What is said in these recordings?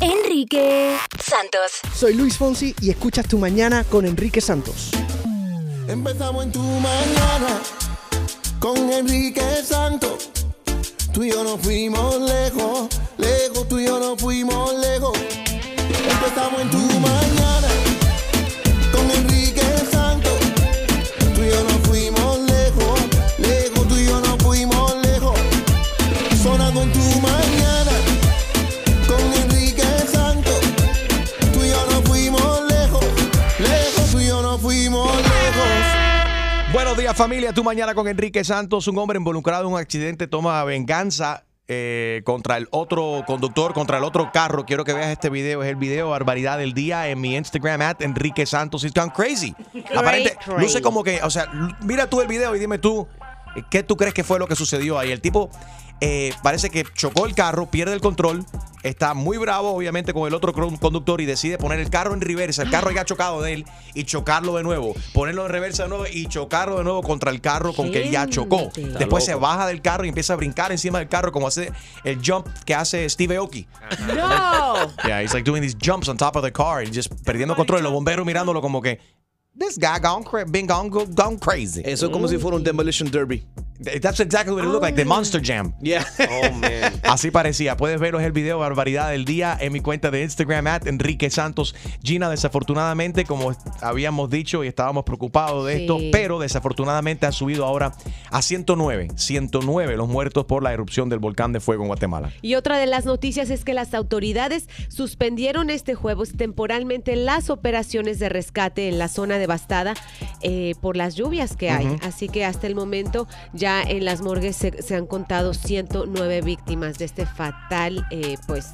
Enrique Santos. Soy Luis Fonsi y escuchas tu mañana con Enrique Santos. Empezamos en tu mañana con Enrique Santos. Tú y yo nos fuimos lejos, lejos, tú y yo nos fuimos lejos. Empezamos en tu mañana días familia, tu mañana con Enrique Santos, un hombre involucrado en un accidente toma venganza eh, contra el otro conductor, contra el otro carro. Quiero que veas este video, es el video barbaridad del día en mi Instagram at Enrique Santos. It's gone crazy. Aparente, crazy. luce como que, o sea, mira tú el video y dime tú, ¿qué tú crees que fue lo que sucedió ahí? El tipo eh, parece que chocó el carro, pierde el control, está muy bravo obviamente con el otro conductor y decide poner el carro en reversa, el carro ya ha chocado de él y chocarlo de nuevo, ponerlo en reversa de nuevo y chocarlo de nuevo contra el carro con que él ya chocó. Después se baja del carro y empieza a brincar encima del carro como hace el jump que hace Steve Aoki. No. Yeah, he's like doing these jumps on top of the car and just perdiendo control. Y los bomberos mirándolo como que this guy gone, been gone, go- gone crazy. Eso es como si fuera un demolition derby. That's exactly what it looked like, the Monster Jam. Yeah. Oh, man. Así parecía. Puedes verlo, es el video Barbaridad del Día en mi cuenta de Instagram, at Enrique Santos. Gina, desafortunadamente, como habíamos dicho y estábamos preocupados de Sí. esto, pero desafortunadamente ha subido ahora a 109. 109 los muertos por la erupción del volcán de fuego en Guatemala. Y otra de las noticias es que las autoridades suspendieron este jueves temporalmente las operaciones de rescate en la zona devastada eh, por las lluvias que hay. Así que hasta el momento ya en las morgues se, se han contado 109 víctimas de este fatal, eh, pues,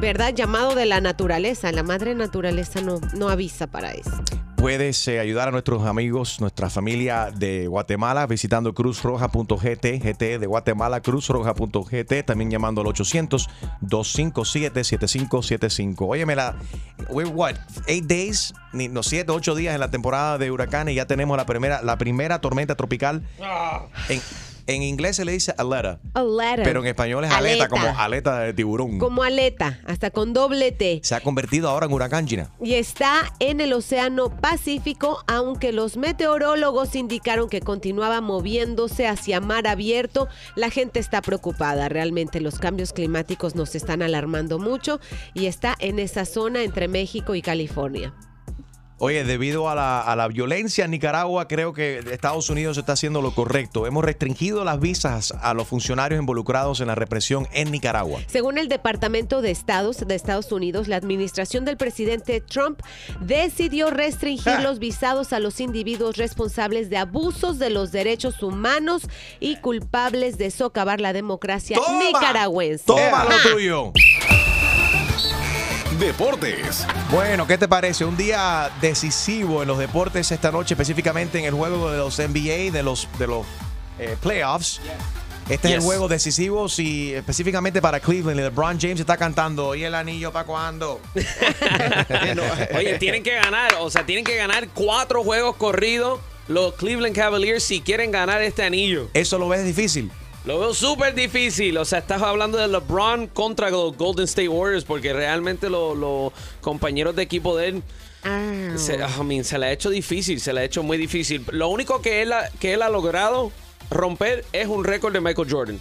verdad, llamado de la naturaleza. La madre naturaleza no, no avisa para eso. Puedes eh, ayudar a nuestros amigos, nuestra familia de Guatemala visitando cruzroja.gt, GT de Guatemala, cruzroja.gt, también llamando al 800-257-7575. Óyeme, la, what, eight days, ni, no, siete, ocho días en la temporada de huracanes y ya tenemos la primera, la primera tormenta tropical. En, en inglés se le dice aleta, Aleta. pero en español es aleta, Aleta. como aleta de tiburón. Como aleta, hasta con doble T. Se ha convertido ahora en huracán, Gina. y está en el Océano Pacífico, aunque los meteorólogos indicaron que continuaba moviéndose hacia mar abierto. La gente está preocupada, realmente los cambios climáticos nos están alarmando mucho y está en esa zona entre México y California. Oye, debido a la, a la violencia en Nicaragua, creo que Estados Unidos está haciendo lo correcto. Hemos restringido las visas a los funcionarios involucrados en la represión en Nicaragua. Según el Departamento de Estados de Estados Unidos, la administración del presidente Trump decidió restringir los visados a los individuos responsables de abusos de los derechos humanos y culpables de socavar la democracia nicaragüense. ¡Toma lo Ajá. tuyo! Deportes. Bueno, ¿qué te parece? Un día decisivo en los deportes esta noche, específicamente en el juego de los NBA, de los, de los eh, playoffs. Este es el juego decisivo, si específicamente para Cleveland. LeBron James está cantando, ¿y el anillo para cuándo? Oye, tienen que ganar, o sea, tienen que ganar cuatro juegos corridos los Cleveland Cavaliers si quieren ganar este anillo. ¿Eso lo ves difícil? Lo veo súper difícil. O sea, estás hablando de LeBron contra los Golden State Warriors porque realmente lo- los compañeros de equipo de él se, I mean, se le ha hecho difícil, se le ha hecho muy difícil. Lo único que él ha, que él ha logrado romper es un récord de Michael Jordan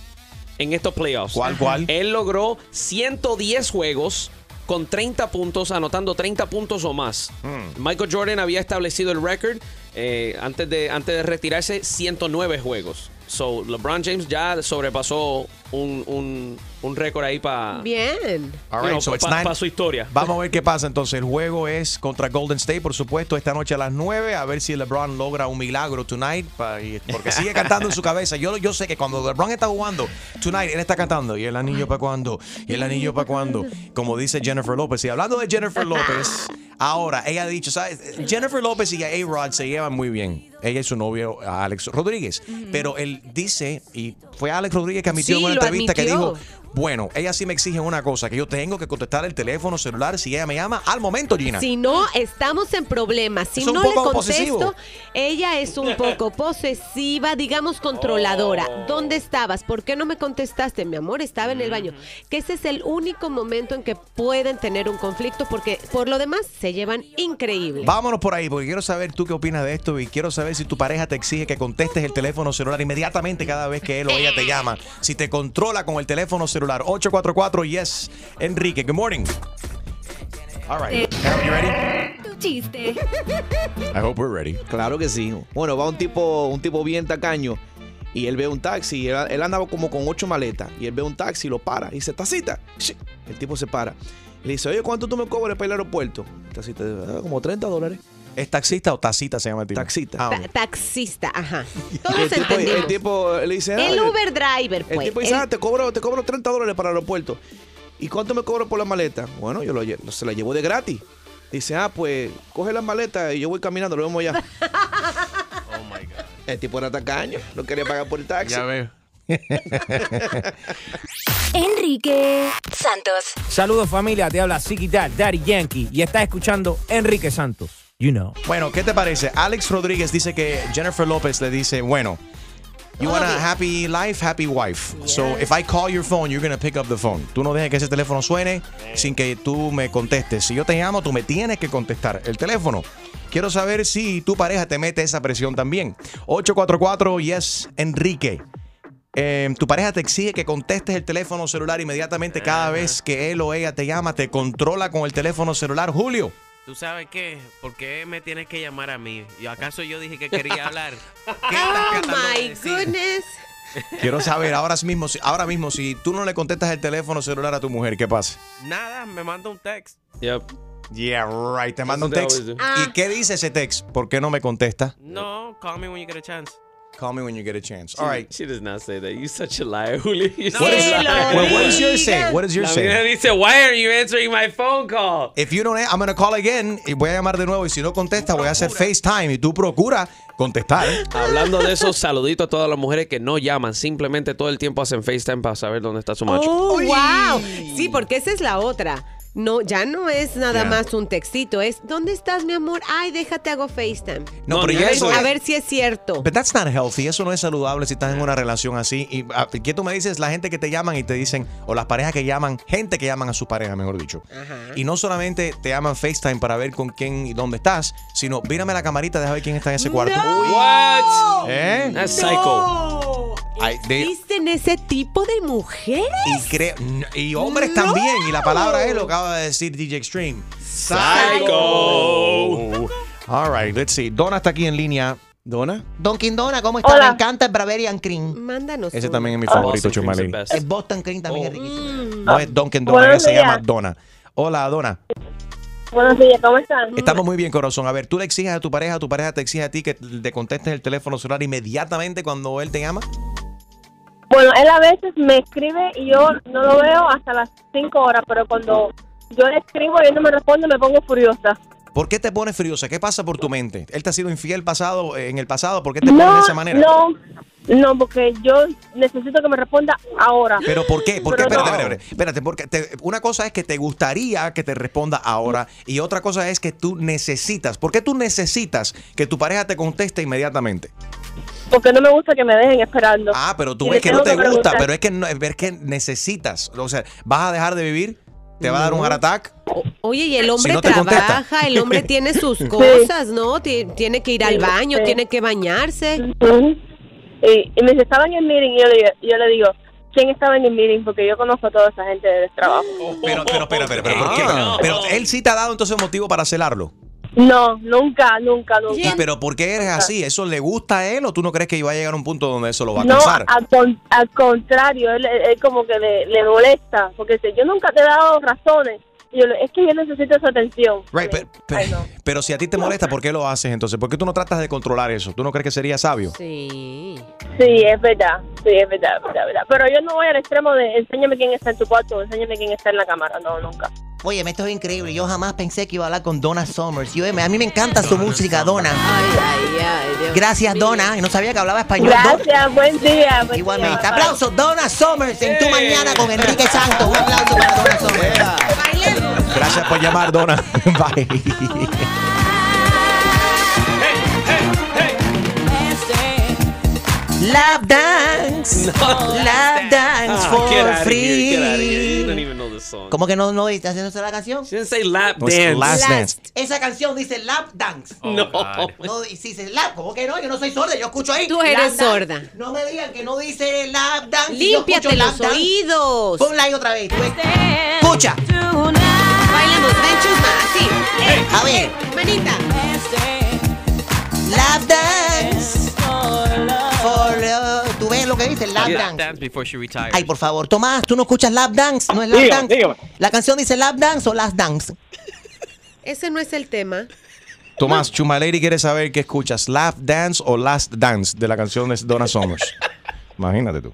en estos playoffs. ¿Cuál, cuál? Él logró 110 juegos con 30 puntos, anotando 30 puntos o más. Hmm. Michael Jordan había establecido el récord eh, antes, de, antes de retirarse 109 juegos. So, LeBron James ya sobrepasó un, un, un récord ahí para Bien. All right, so it's nine- su historia. Vamos a ver qué pasa entonces. El juego es contra Golden State, por supuesto, esta noche a las 9. A ver si LeBron logra un milagro tonight. pa- y- porque sigue cantando en su cabeza. Yo, yo sé que cuando LeBron está jugando tonight, él está cantando. ¿Y el anillo para cuándo? ¿Y el anillo para cuándo? Como dice Jennifer López. Y hablando de Jennifer López, ahora ella ha dicho, ¿sabes? Jennifer López y A-Rod se llevan muy bien. Ella y su novio, Alex Rodríguez. Pero él dice, y fue Alex Rodríguez que admitió Sí, en una entrevista que dijo, bueno. Ella sí me exige una cosa, que yo tengo que contestar el teléfono celular si ella me llama al momento, Gina. Si no, estamos en problemas. Si Es no le contesto, posesivo. ella es un poco posesiva, digamos controladora. ¿Dónde estabas? ¿Por qué no me contestaste? Mi amor, estaba en el baño. Que ese es el único momento en que pueden tener un conflicto porque por lo demás se llevan increíble. Vámonos por ahí, porque quiero saber tú qué opinas de esto y quiero saber si tu pareja te exige que contestes el teléfono celular inmediatamente cada vez que él o ella te llama. Si te controla con el teléfono celular. 844 Yes, Enrique. Good morning. All right. Carol, you ready? Tu chiste. I hope we're ready. Claro que sí. Bueno, va un tipo, un tipo bien tacaño y él ve un taxi. Él, él andaba como con ocho maletas y él ve un taxi y lo para. Y dice, tacita. El tipo se para. Y le dice, oye, ¿cuánto tú me cobras para ir al aeropuerto? Tacita, "Ah, como 30 dólares. ¿Es taxista o tacita se llama el tipo? Taxista. Ah, Ta- ok. taxista, ajá. Todos el, tipo, entendimos. el tipo le dice, ah, El Uber driver, El pues. tipo dice, El- ah, te cobro, te cobro 30 dólares para el aeropuerto. ¿Y cuánto me cobro por la maleta? Bueno, yo lo, lle- se la llevo de gratis. Dice, ah, pues coge la maleta y yo voy caminando, lo vemos ya. Oh my God. El tipo era tacaño, no quería pagar por el taxi. Ya veo. Enrique Santos. Saludos familia, te habla Siki Dad, Daddy Yankee y estás escuchando Enrique Santos. You know. Bueno, ¿qué te parece? Alex Rodríguez dice que Jennifer López le dice, bueno, you want a happy life, happy wife. So if I call your phone, you're gonna pick up the phone. Tú no dejes que ese teléfono suene sin que tú me contestes. Si yo te llamo, tú me tienes que contestar el teléfono. Quiero saber si tu pareja te mete esa presión también. 844 Yes Enrique. Eh, tu pareja te exige que contestes el teléfono celular inmediatamente cada vez que él o ella te llama, te controla con el teléfono celular. Julio. ¿Tú sabes qué? ¿Por qué me tienes que llamar a mí? ¿Y acaso yo dije que quería hablar? ¿Qué estás Oh de my decir? goodness. Quiero saber ahora mismo, si- ahora mismo, si tú no le contestas el teléfono celular a tu mujer, ¿qué pasa? Nada, me manda un text. Yep. Yeah, right. Te manda un text. ¿Y qué dice ese text? ¿Por qué no me contesta? No, call me when you get a chance. Call me when you get a chance. All right. She does not say that. You such a liar, Julio. No, What, is, well, what does yours say? What does yours La mía say? dice, why are you answering my phone call? If you don't, I'm gonna call again y voy a llamar de nuevo y si no contesta voy a hacer FaceTime y tú procura contestar. Hablando de eso, saludito a todas las mujeres que no llaman, simplemente todo el tiempo hacen FaceTime para saber dónde está su macho. Oh, wow. Sí, porque esa es la otra. No, ya no es nada más un textito, es ¿dónde estás, mi amor? Ay, déjate hago FaceTime. No, No, pero ya eso A ver si es cierto. But that's not healthy. Eso no es saludable si estás en una relación así. ¿Y ah, qué tú me dices? La gente que te llaman y te dicen, o las parejas que llaman, gente que llaman a su pareja, mejor dicho. Y no solamente te llaman FaceTime para ver con quién y dónde estás, sino mírame la camarita, deja ver quién está en ese cuarto. What? ¿Eh? That's psycho. Ay, de- ¿Existen ese tipo de mujeres? y, cre- y hombres también. Y la palabra es lo que acaba de decir DJ Extreme. Psycho. All right, let's see. Donna está aquí en línea. ¿Dona? Don Quindona, ¿cómo está? Me encanta el Bavarian Cream. Mándanos. Ese también es mi favorito, Chumali. best. El Boston Cream también Oh. es riquísimo. No es ella Buenos se llama. Donna. Hola, Donna. Buenos días, ¿cómo están? Estamos muy bien, corazón. A ver, ¿tú le exiges a tu pareja, tu pareja te exige a ti que te contestes el teléfono celular inmediatamente cuando él te llama? Bueno, él a veces me escribe y yo no lo veo hasta las 5 horas, pero cuando yo le escribo y él no me responde, me pongo furiosa. ¿Por qué te pones furiosa? ¿Qué pasa por tu mente? ¿Él te ha sido infiel pasado en el pasado? ¿Por qué te pones de No, esa manera? no, no, porque yo necesito que me responda ahora. ¿Pero por qué? ¿Por qué? Pero Espérate, no. espérate, espérate, porque te- una cosa es que te gustaría que te responda ahora y otra cosa es que tú necesitas. ¿Por qué tú necesitas que tu pareja te conteste inmediatamente? Porque no me gusta que me dejen esperando. Ah, pero tú Y ves que no te que gusta, pero es que, no, es que necesitas. O sea, ¿vas a dejar de vivir? ¿Te va a dar un heart attack? Oye, y el hombre Si no trabaja, el hombre tiene sus cosas, ¿no? Ti- Tiene que ir al baño, tiene que bañarse. Y, y me dice, estaba en el meeting y yo le, yo le digo, ¿quién estaba en el meeting? Porque yo conozco a toda esa gente del trabajo. Pero, pero, espera, espera, pero, ¿por qué? Ah. Pero él sí te ha dado entonces motivo para celarlo. No, nunca, nunca, nunca. ¿Y pero por qué eres así? ¿Eso le gusta a él o tú no crees que iba a llegar a un punto donde eso lo va a No, cansar? al, con- al contrario, él, él como que le, le molesta, porque dice, yo nunca te he dado razones. Y yo le- es que yo necesito esa atención. Right, pero, pero- pero si a ti te molesta, ¿por qué lo haces entonces? ¿Por qué tú no tratas de controlar eso? ¿Tú no crees que sería sabio? Sí. Sí, es verdad, sí, es verdad, es verdad, verdad. Pero yo no voy al extremo de enséñame quién está en tu cuarto, enséñame quién está en la cámara, no, nunca. Oye, esto es increíble. Yo jamás pensé que iba a hablar con Donna Summers. Yo, a mí me encanta su música, Donna. Gracias, Donna. Y no sabía que hablaba español. Gracias, buen día. buen Igualmente. día. Aplausos, Donna Summers en tu mañana con Enrique Santos. Un aplauso para Donna Summers. Gracias por llamar, Donna. Bye. Love dance. Love dance Ah, for get out of free. here, get out of here. You don't even know this song. ¿Cómo que no, no estás haciendo la canción? She didn't say lap No, it's dance. last dance. Esa canción dice lap dance. no. No, y si dice lap, ¿cómo que no? Yo no soy sorda, yo escucho ahí. Tú eres lap dance. sorda. No me digan que no dice lap dance. yo Límpiate escucho los lap oídos. Ponla ahí otra vez. Escucha. Bailemos, ven chusma, así. Eh, A ver. Manita. Lap dance. For, uh, ¿Tú ves lo que dice? Lap dance. dance before she retires. Ay, por favor, Tomás, ¿tú no escuchas lap dance? ¿No es lap Dígame, dance? dígame. ¿La canción dice lap dance o last dance? Ese no es el tema. Tomás, Chumaleri quiere saber qué escuchas, Lap Dance o Last Dance de la canción de Donna Summers. Imagínate tú.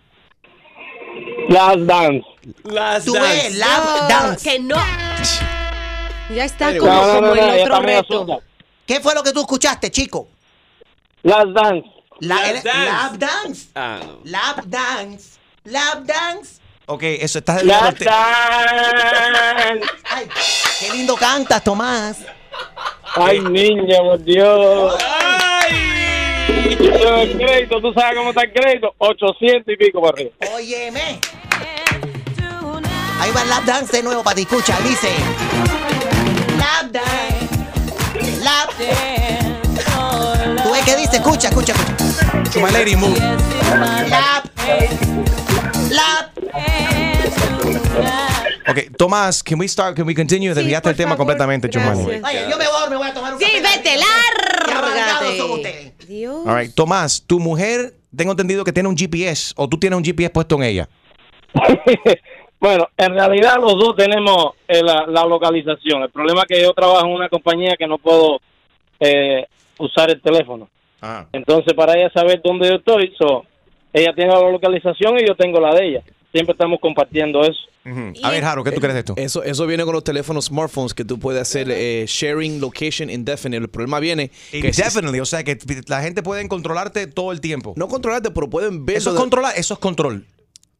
Last Dance. Last Tú ves, lap No, dance. Que no. Ya está como, No, no, como no, no, el otro reto. ¿Qué fue lo que tú escuchaste, chico? Last Dance. La- Lap dance. Lap dance. Ah, no. Lap dance. Lap dance. Ok, eso está Last Dance. Ay, qué lindo cantas, Tomás. Ay, niña, por Dios. Yo tengo el crédito, tú sabes cómo está el crédito. 800 y pico para arriba. Óyeme. Ahí va el lap dance de nuevo para ti. Escucha, dice. Lap dance. Lap ¿Tú Escucha, escucha, escucha. Chumaleri, move. Lap. Lap. Ok, Tomás, can we start, can we continue? Desviaste el tema favor, completamente, gracias. Oye, yo me voy, me voy a tomar un Sí, café. vete, lárgate. Dios. All right, Tomás, tu mujer, tengo entendido que tiene un GPS o tú tienes un GPS puesto en ella. Bueno, en realidad los dos tenemos eh, la, la localización. El problema es que yo trabajo en una compañía que no puedo eh, usar el teléfono. Ah. Entonces, para ella saber dónde yo estoy, so, ella tiene la localización y yo tengo la de ella. Siempre estamos compartiendo eso. A ver, Jaro, ¿qué tú crees de esto? Eso, eso viene con los teléfonos smartphones que tú puedes hacer eh, sharing location indefinite. El problema viene que si- Definitely, o sea que la gente puede controlarte todo el tiempo. no controlarte, pero pueden ver. Eso es de- controlar, eso es control.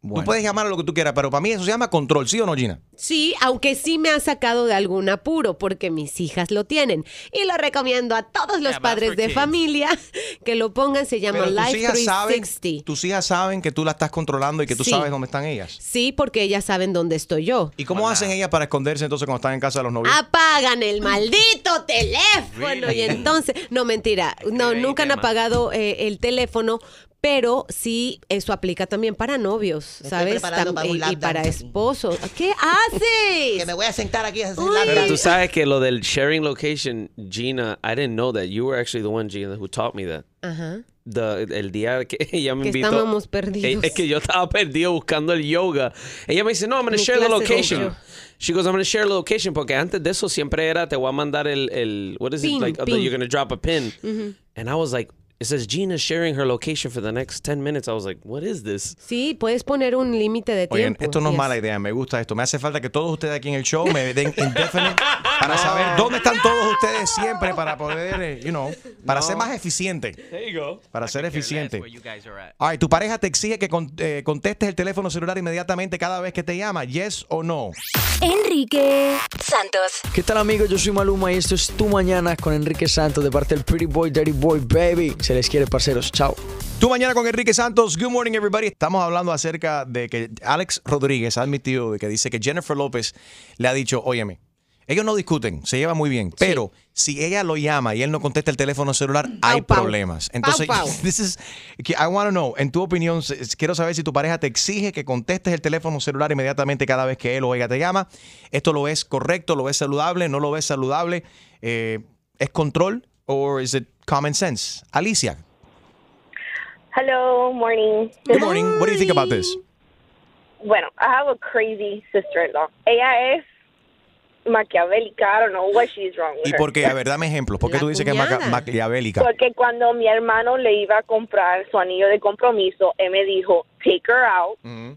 Bueno. Tú puedes llamar a lo que tú quieras, pero para mí eso se llama control, ¿sí o no, Gina? Sí, aunque sí me ha sacado de algún apuro porque mis hijas lo tienen. Y lo recomiendo a todos los Yeah, padres de kids. familia que lo pongan. Se llama Pero tus Life hijas, saben, 360. tus hijas saben que tú la estás controlando y que tú Sí. sabes dónde están ellas. Sí, porque ellas saben dónde estoy yo. ¿Y cómo hacen ellas para esconderse entonces cuando están en casa de los novios? Apagan el maldito teléfono y entonces, no mentira, no nunca han apagado eh, el teléfono, pero sí eso aplica también para novios, ¿sabes? Tam- para un y, para esposos. ¿Qué Que haces? me voy a sentar aquí a hacer Pero tú sabes que lo del sharing location, Gina, I didn't know that. You were actually the one, Gina, who taught me that. Ajá. The- el día que ella me Que invitó. estábamos perdidos. Es que yo estaba perdido buscando el yoga. Ella me dice, no, I'm going to share the location. She goes, I'm going to share the location. Porque antes de eso siempre era, te voy a mandar el, el what is Pin, it? Like, pin. you're going to drop a pin. And I was like, it says Gina sharing her location for the next 10 minutes. I was like, what is this? Sí, puedes poner un límite de Oye, tiempo. esto no es Yes. mala idea, me gusta esto. Me hace falta que todos ustedes aquí en el show me den indefinite para saber dónde están todos ustedes siempre para poder, eh, you know, para ser más eficiente. There you go. Para ser Care less eficiente. where you guys are at. All right, tu pareja te exige que con- eh, contestes el teléfono celular inmediatamente cada vez que te llama, yes o no. Enrique Santos. ¿Qué tal amigos? Yo soy Maluma y esto es Tu Mañana con Enrique Santos de parte del Pretty Boy, Dirty Boy, Baby. Se les quiere, parceros. Chao. Tu mañana con Enrique Santos. Good morning, everybody. Estamos hablando acerca de que Alex Rodríguez ha admitido de que dice que Jennifer López le ha dicho, óyeme, ellos no discuten, se llevan muy bien, pero si ella lo llama y él no contesta el teléfono celular, hay pau. problemas. Entonces, pau. this is, I want to know, en tu opinión, quiero saber si tu pareja te exige que contestes el teléfono celular inmediatamente cada vez que él o ella te llama. ¿Esto lo ves correcto? ¿Lo ves saludable? ¿No lo ves saludable? Eh, ¿Es control o it common sense? Alicia, Hello, morning. good morning. What do you think about this? Bueno, I have a crazy sister-in-law. Ella es maquiavélica. I don't know what she's wrong with ¿Y por qué? A ver, dame ejemplos. ¿Por qué La tú dices que es maca- maquiavélica? Porque cuando mi hermano le iba a comprar su anillo de compromiso, él me dijo, take her out, Ujú.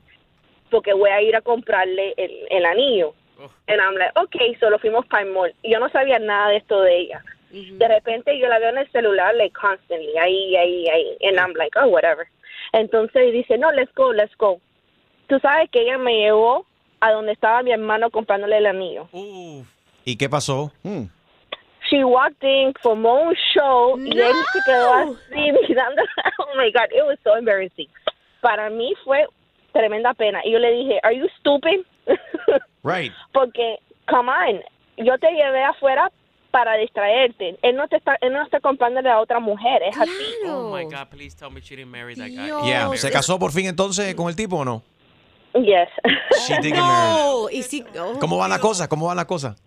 porque voy a ir a comprarle el, el anillo. And I'm like, okay, solo fuimos para el mall. Y yo no sabía nada de esto de ella. De repente yo la veo en el celular, like, constantly, ahí, ahí, ahí. And I'm like, oh, whatever. Entonces dice, no, let's go, let's go. Tú sabes que ella me llevó a donde estaba mi hermano comprándole el anillo. ¿Y qué pasó? She walked in for Mo's show y él se quedó así mirando. Oh my God, it was so embarrassing. Para mí fue tremenda pena. Y yo le dije, are you stupid? Right. Porque, come on, yo te llevé afuera para distraerte. Él no te está, él no está comprándole a otra mujer, es así. Oh my God, please tell me she didn't marry that guy. Yeah. ¿Se casó por fin entonces con el tipo o no? Yes. She did get married. No, y si, oh. ¿Cómo van las cosas? ¿Cómo van las cosas?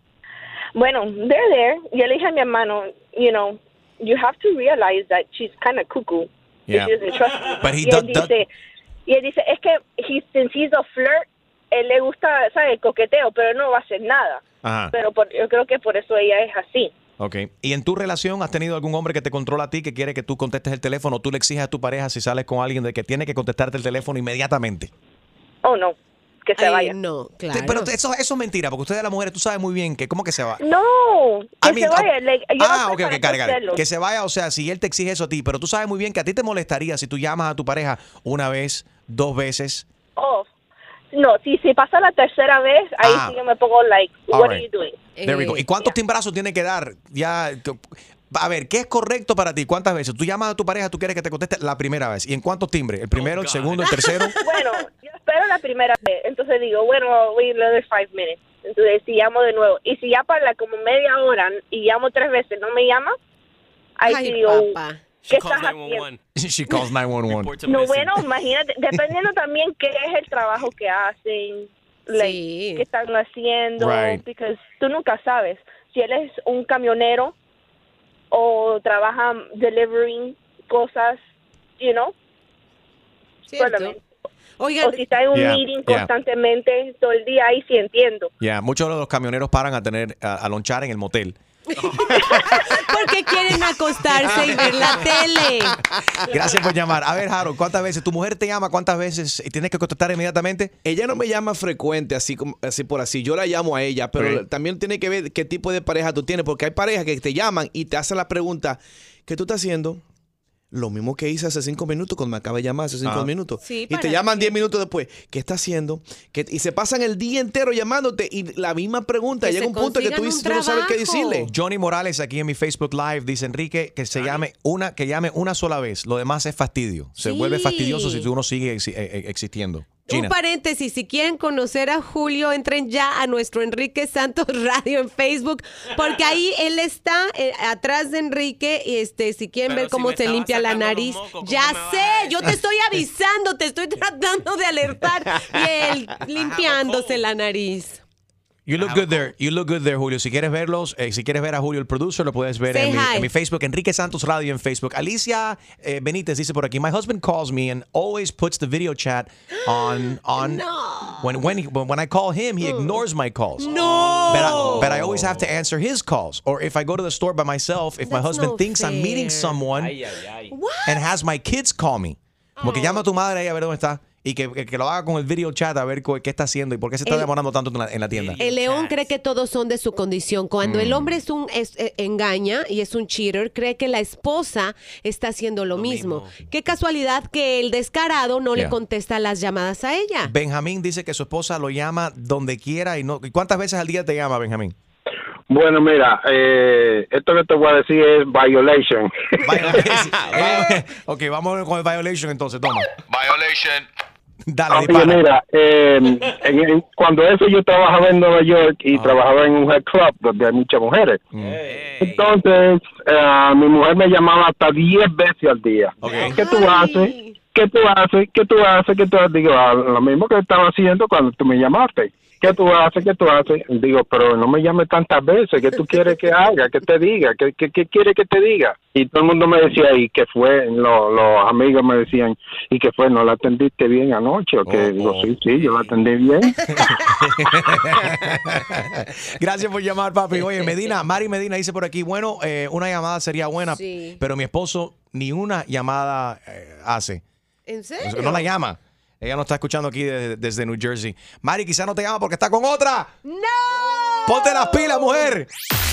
Bueno, they're there. Yo le dije a mi hermano, you know, you have to realize that she's kind of cuckoo. Yeah. She doesn't trust you. But he y, él do- do- dice, y él dice, es que he, since he's a flirt, él le gusta, ¿sabes? El coqueteo, pero él no va a hacer nada. Ajá. Pero por- yo creo que por eso ella es así. Ok. ¿Y en tu relación has tenido algún hombre que te controla a ti, que quiere que tú contestes el teléfono? o ¿Tú le exiges a tu pareja si sales con alguien de que tiene que contestarte el teléfono inmediatamente? Oh, no, que se Ay, vaya. No, Sí, claro. Pero eso, eso es mentira, porque ustedes las mujeres, tú sabes muy bien que, ¿cómo que se va? No, que I mean, se vaya. like, yo no ah, ok, ok, hacerlo. Que se vaya, o sea, si él te exige eso a ti, pero tú sabes muy bien que a ti te molestaría si tú llamas a tu pareja una vez, dos veces. Oh, no, si se pasa la tercera vez, ahí Ah. sí yo me pongo like, All what right. are you doing? There we go. Eh, ¿Y cuántos timbrazos tiene que dar? Ya, a ver, ¿qué es correcto para ti? ¿Cuántas veces? Tú llamas a tu pareja, tú quieres que te conteste la primera vez. ¿Y en cuántos timbres? ¿El primero, el segundo, el tercero? Bueno, yo espero la primera vez. Entonces digo, bueno, wait another five minutes. Entonces, si llamo de nuevo. Y si ya para como media hora y llamo tres veces, no me llama, ahí sí Ay, digo, papá. ¿Qué She calls estás haciendo? 911. She calls 911. Reports a No, bueno, imagínate, dependiendo también qué es el trabajo que hacen, like, Sí. qué están haciendo, Right. porque tú nunca sabes si él es un camionero o trabaja delivering cosas, you know, Cierto. Oigan, o si está en un Yeah, meeting yeah. constantemente todo el día, ahí sí entiendo. Ya, muchos de los camioneros paran a tener a, a lonchar en el motel. porque quieren acostarse y ver la tele. Gracias por llamar. A ver, Harold, ¿cuántas veces tu mujer te llama? ¿Cuántas veces y tienes que contestar inmediatamente? Ella no me llama frecuente, así como así por así. Yo la llamo a ella, pero también tiene que ver qué tipo de pareja tú tienes, porque hay parejas que te llaman y te hacen la pregunta, ¿qué tú estás haciendo? Lo mismo que hice hace cinco minutos cuando me acaba de llamar hace cinco Ah. minutos. Sí, y te llaman que- diez minutos después. ¿Qué está haciendo? ¿Qué- y se pasan el día entero llamándote y la misma pregunta. Que Llega un punto que tú, dices- tú no sabes qué decirle. Johnny Morales aquí en mi Facebook Live dice Enrique que se llame una que llame una sola vez. Lo demás es fastidio. Se Sí. vuelve fastidioso si uno sigue exi- eh, eh, Un paréntesis, si quieren conocer a Julio, entren ya a nuestro Enrique Santos Radio en Facebook, porque ahí él está eh, atrás de Enrique y este, si quieren Pero ver si cómo se limpia la nariz, mocos, ¿cómo ya sé, yo te estoy avisando, te estoy tratando de alertar y él limpiándose la nariz. You look good there. You look good there, Julio. Si quieres verlos, eh, si quieres ver a Julio el producer, lo puedes ver en mi, hi. en mi Facebook, Enrique Santos Radio en Facebook. Alicia eh, Benítez dice por aquí, my husband calls me and always puts the video chat on on when when he, when I call him, he ignores my calls. No. But I, but I always have to answer his calls. Or if I go to the store by myself, if my husband no thinks I'm meeting someone Ay, ay, ay. and has my kids call me. Como que llama a tu madre a ver dónde está y que, que- que lo haga con el video chat a ver qué está haciendo y por qué se está El- demorando tanto en la, en la tienda. El león cree que todos son de su condición. Cuando Mm. el hombre es un es- eh, engaña y es un cheater, cree que la esposa está haciendo lo, mismo. Qué casualidad que el descarado no Yeah. le contesta las llamadas a ella. Benjamín dice que su esposa lo llama donde quiera y no. ¿y ¿Cuántas veces al día te llama, Benjamín? Bueno, mira, eh, esto que te voy a decir es violation. ok, vamos con el violation entonces, toma. Violation. Dale, mira, eh, en- en- cuando eso yo trabajaba en Nueva York y trabajaba en un head club donde hay muchas mujeres. Entonces, eh, mi mujer me llamaba hasta 10 veces al día. ¿Qué tú haces? ¿Qué tú haces? ¿Qué tú haces? ¿Qué tú haces? Digo, "Ah, lo mismo que estaba haciendo cuando tú me llamaste. ¿Qué tú haces? ¿Qué tú haces? Digo, pero no me llames tantas veces. ¿Qué tú quieres que haga? ¿Qué te diga? ¿Qué, qué, qué quieres que te diga? Y todo el mundo me decía, ¿y qué fue? Lo- los amigos me decían, ¿y qué fue? ¿No la atendiste bien anoche? ¿O qué? Digo, sí, sí, yo la atendí bien. Gracias por llamar, papi. Oye, Medina, Mari Medina dice por aquí, bueno, eh, una llamada sería buena, Sí. pero mi esposo ni una llamada eh, hace. ¿En serio? No la llama. Ella nos está escuchando aquí desde, desde New Jersey. Mari quizá no te llama porque está con otra. ¡No! Ponte las pilas, mujer.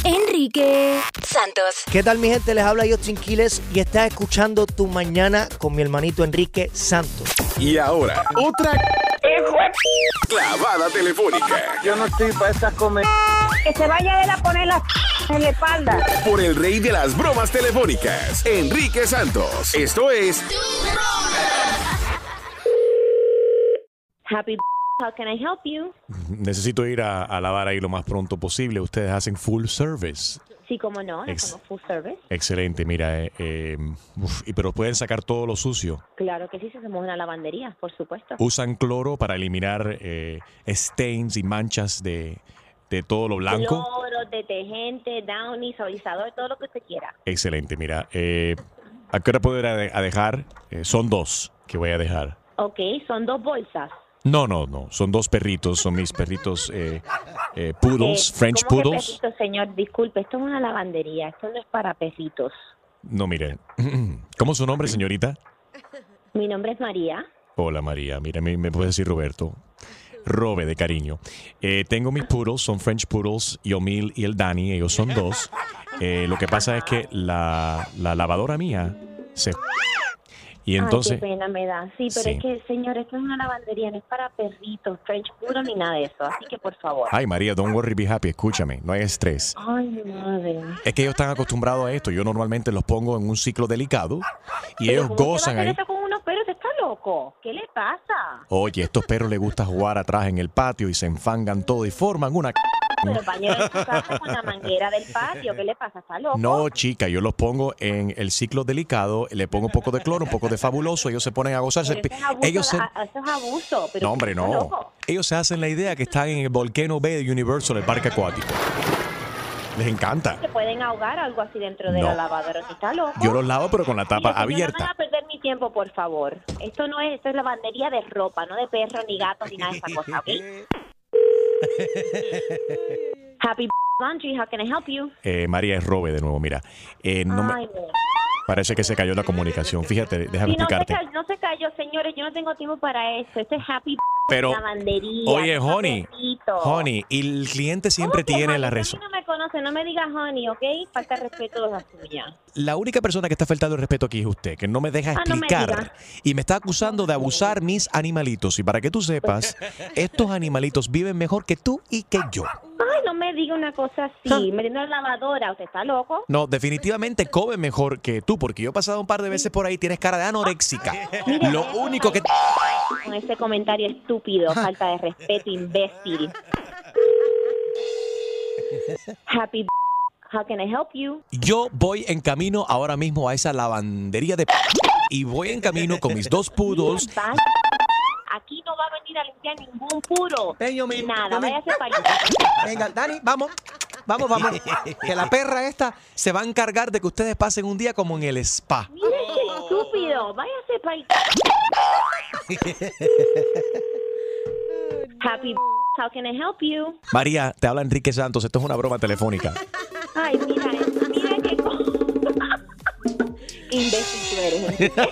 Enrique Santos. ¿Qué tal mi gente? Les habla yo Quiles y estás escuchando Tu Mañana con mi hermanito Enrique Santos. Y ahora, otra clavada telefónica. Yo no estoy para estas comer. Que se vaya él a poner la en la espalda. Por el rey de las bromas telefónicas, Enrique Santos. Esto es Happy How can I help you? Necesito ir a, a lavar ahí lo más pronto posible. Ustedes hacen full service. Sí, como no, hacemos full service. Excelente, mira, eh, eh, uf, y pero pueden sacar todo lo sucio. Claro que sí, si hacemos una lavandería, por supuesto. Usan cloro para eliminar eh, stains y manchas de, de todo lo blanco. Cloro, detergente, downy, suavizador, todo lo que usted quiera. Excelente, mira, eh, ¿a qué hora puedo ir a, a dejar? Eh, son dos que voy a dejar. Ok, son dos bolsas. No, no, no, son dos perritos, son mis perritos eh, eh, poodles, Eh, French ¿cómo que poodles. perritos, señor? Disculpe, esto es una lavandería, esto no es para perritos. No, mire, ¿cómo es su nombre, señorita? Mi nombre es María. Hola María, mira, me, me puedes decir Roberto. Robe de cariño. Eh, tengo mis poodles, son French poodles, Yomil y el Dani, ellos son dos. Eh, lo que pasa es que la, la lavadora mía se... Y entonces... Ay, qué pena me da. Sí, pero Sí. es que, señor, esto es una lavandería, no es para perritos, French puro ni nada de eso. Así que, por favor. Ay María, don't worry, be happy, escúchame, no hay estrés. Ay, mi madre. Es que ellos están acostumbrados a esto. Yo normalmente los pongo en un ciclo delicado y Pero ellos ¿cómo usted va a gozan ahí. eso con unos perros? ¿Está loco? ¿Qué le pasa? Oye, estos perros les gusta jugar atrás en el patio y se enfangan todo y forman una... Pero bañero en su casa con la manguera del patio. ¿Qué le pasa? ¿Está loco? No, chica, yo los pongo en el ciclo delicado, le pongo un poco de cloro, un poco de fabuloso, ellos se ponen a gozarse. Pero eso es abuso, Ellos se... eso es abuso. Pero No, hombre, ¿está no. loco? Ellos se hacen la idea que están en el Volcano Bay de Universal, el parque acuático. Les encanta. Se pueden ahogar algo así dentro de No. la lavadora. ¿Está loco? Yo los lavo, pero con la tapa señor, No me abierta. haga perder mi tiempo, por favor. Esto no es, esto es lavandería de ropa, no de perros, ni gatos, ni nada de esa cosa, ¿ok? Happy Laundry, how can I help you? Eh, María es Robe de nuevo, mira. Eh, no me- Ay, no. Parece que se cayó la comunicación. Fíjate, déjame Sí, no, se explicarte. cayó, no se cayó, señores. Yo no tengo tiempo para eso. Esto es Happy Pero, Lavandería. Oye, honey, honey, y el cliente siempre ¿Cómo que tiene la a razón. no me conoce, no me diga honey, ¿ok? Falta de respeto a la suya. La única persona que está faltando el respeto aquí es usted, que no me deja Ah, no me explicar y me está acusando de abusar mis animalitos. Y para que tú sepas, estos animalitos viven mejor que tú y que yo. Ay, no me diga una cosa así. Metiendo la lavadora, ¿usted está loco? No, definitivamente come mejor que tú, porque yo he pasado un par de veces por ahí, tienes cara de anoréxica. Lo único que... Con ese comentario estúpido, falta de respeto, imbécil. Happy how can I help you? Yo voy en camino ahora mismo a esa lavandería de... Y voy en camino con mis dos poodles. Aquí no va a venir a limpiar ningún puro. Nada, váyase para allá. Venga, Dani, vamos. Vamos, vamos. Que la perra esta se va a encargar de que ustedes pasen un día como en el spa. Mire qué estúpido, váyase para allá. Happy how can I help you? María, te habla Enrique Santos. Esto es una broma telefónica. Ay, mira, mira qué co- imbécil tú eres.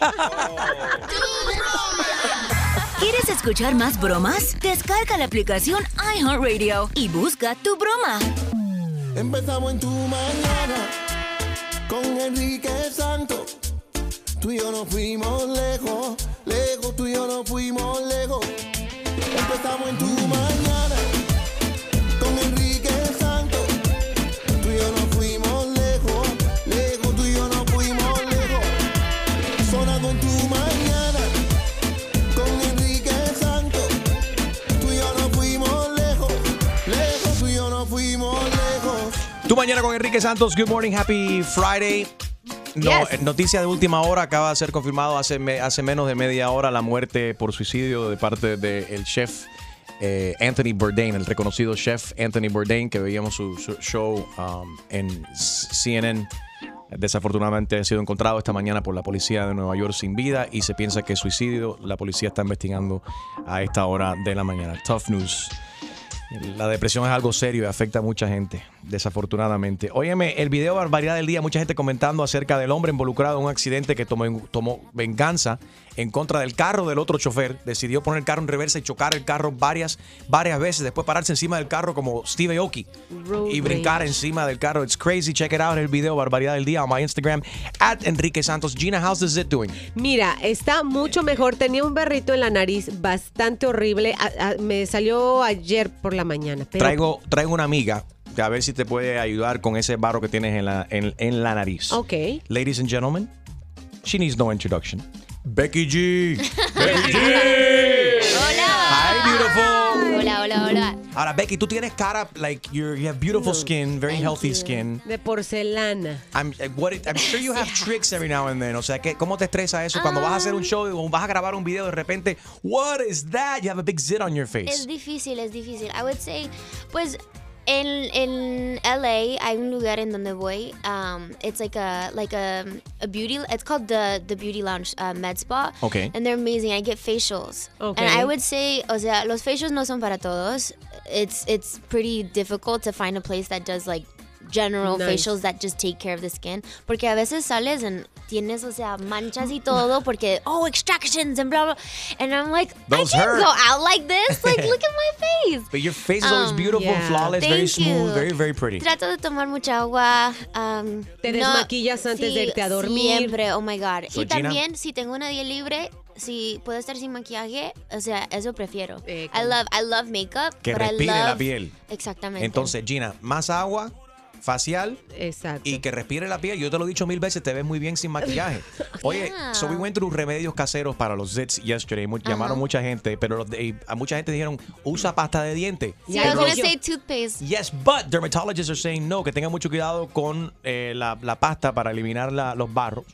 ¿Quieres escuchar más bromas? Descarga la aplicación iHeartRadio y busca tu broma. Empezamos en tu mañana con Enrique Santos. Tú y yo nos fuimos lejos, lejos, tú y yo nos fuimos lejos. Empezamos en tu mañana con Enrique Santos. Tú y yo nos fuimos lejos, lejos, tú y yo nos fuimos lejos. Sonando en tu mañana con Enrique Santos. Tú y yo nos fuimos lejos, lejos, tú y yo nos fuimos lejos. Tú mañana con Enrique Santos. Good morning, happy Friday. No, Yes. eh, Noticia de última hora, acaba de ser confirmado hace, hace menos de media hora la muerte por suicidio de parte del chef eh, Anthony Bourdain, el reconocido chef Anthony Bourdain, que veíamos su, su show um, en CNN. Desafortunadamente ha sido encontrado esta mañana por la policía de Nueva York sin vida y se piensa que es suicidio. La policía está investigando a esta hora de la mañana. Tough news. La depresión es algo serio y afecta a mucha gente. desafortunadamente. Óyeme, el video Barbaridad del Día, mucha gente comentando acerca del hombre involucrado en un accidente que tomó, tomó venganza en contra del carro del otro chofer. Decidió poner el carro en reversa y chocar el carro varias, varias veces. Después pararse encima del carro como Steve Aoki y brincar encima del carro. It's crazy. Check it out, el video Barbaridad del Día on my Instagram at Enrique Santos. Gina, how's this it doing? Mira, está mucho mejor. Tenía un berrito en la nariz bastante horrible. A- a- me salió ayer por la mañana. pero- Traigo, traigo una amiga a ver si te puede ayudar con ese barro que tienes en la, en, en la nariz. Ok. Ladies and gentlemen, she needs no introduction. Becky G. Becky G. Hola. Hi, beautiful. Hola, hola, hola. Ahora, Becky, tú tienes cara, like, you're, you have beautiful skin, very healthy skin. De porcelana. I'm, uh, what it- I'm sure you have tricks every now and then. O sea, ¿qué, ¿cómo te estresa eso? Cuando vas a hacer un show o vas a grabar un video, de repente, what is that? You have a big zit on your face. Es difícil, es difícil. I would say, pues, en, en LA hay un lugar en donde voy. Um, it's like a like a, a beauty. It's called the the Beauty Lounge uh, Med Spa. Okay. And they're amazing. I get facials. Okay. And I would say, o sea, los facials no son para todos. It's it's pretty difficult to find a place that does like general Nice. facials that just take care of the skin. Porque a veces sales and tienes, o sea, manchas y todo porque, oh, extractions and blah, blah. And I'm like, Those I can't hurt. go out like this. Like, look at my face. But your face is always Um, beautiful, yeah. flawless, very Thank smooth, you. very, very pretty. Trato de tomar mucha agua. um, Te no- desmaquillas antes de irte a dormir. Siempre, oh my God. So, y Gina- también, si tengo una día libre, si puedo estar sin maquillaje, o sea, eso prefiero. I love, I love makeup, Que but I respire la love- piel. Exactamente. Entonces, Gina, más agua, facial. Exacto. Y que respire la piel. Yo te lo he dicho mil veces, te ves muy bien sin maquillaje. Oye, Yeah. so we went through remedios caseros para los zits yesterday. Mu- Llamaron mucha gente, pero los de- a mucha gente dijeron, usa pasta de diente. Sí, I was say toothpaste. Yes, but dermatologists are saying no, que tengan mucho cuidado con eh, la, la pasta para eliminar la- los barros.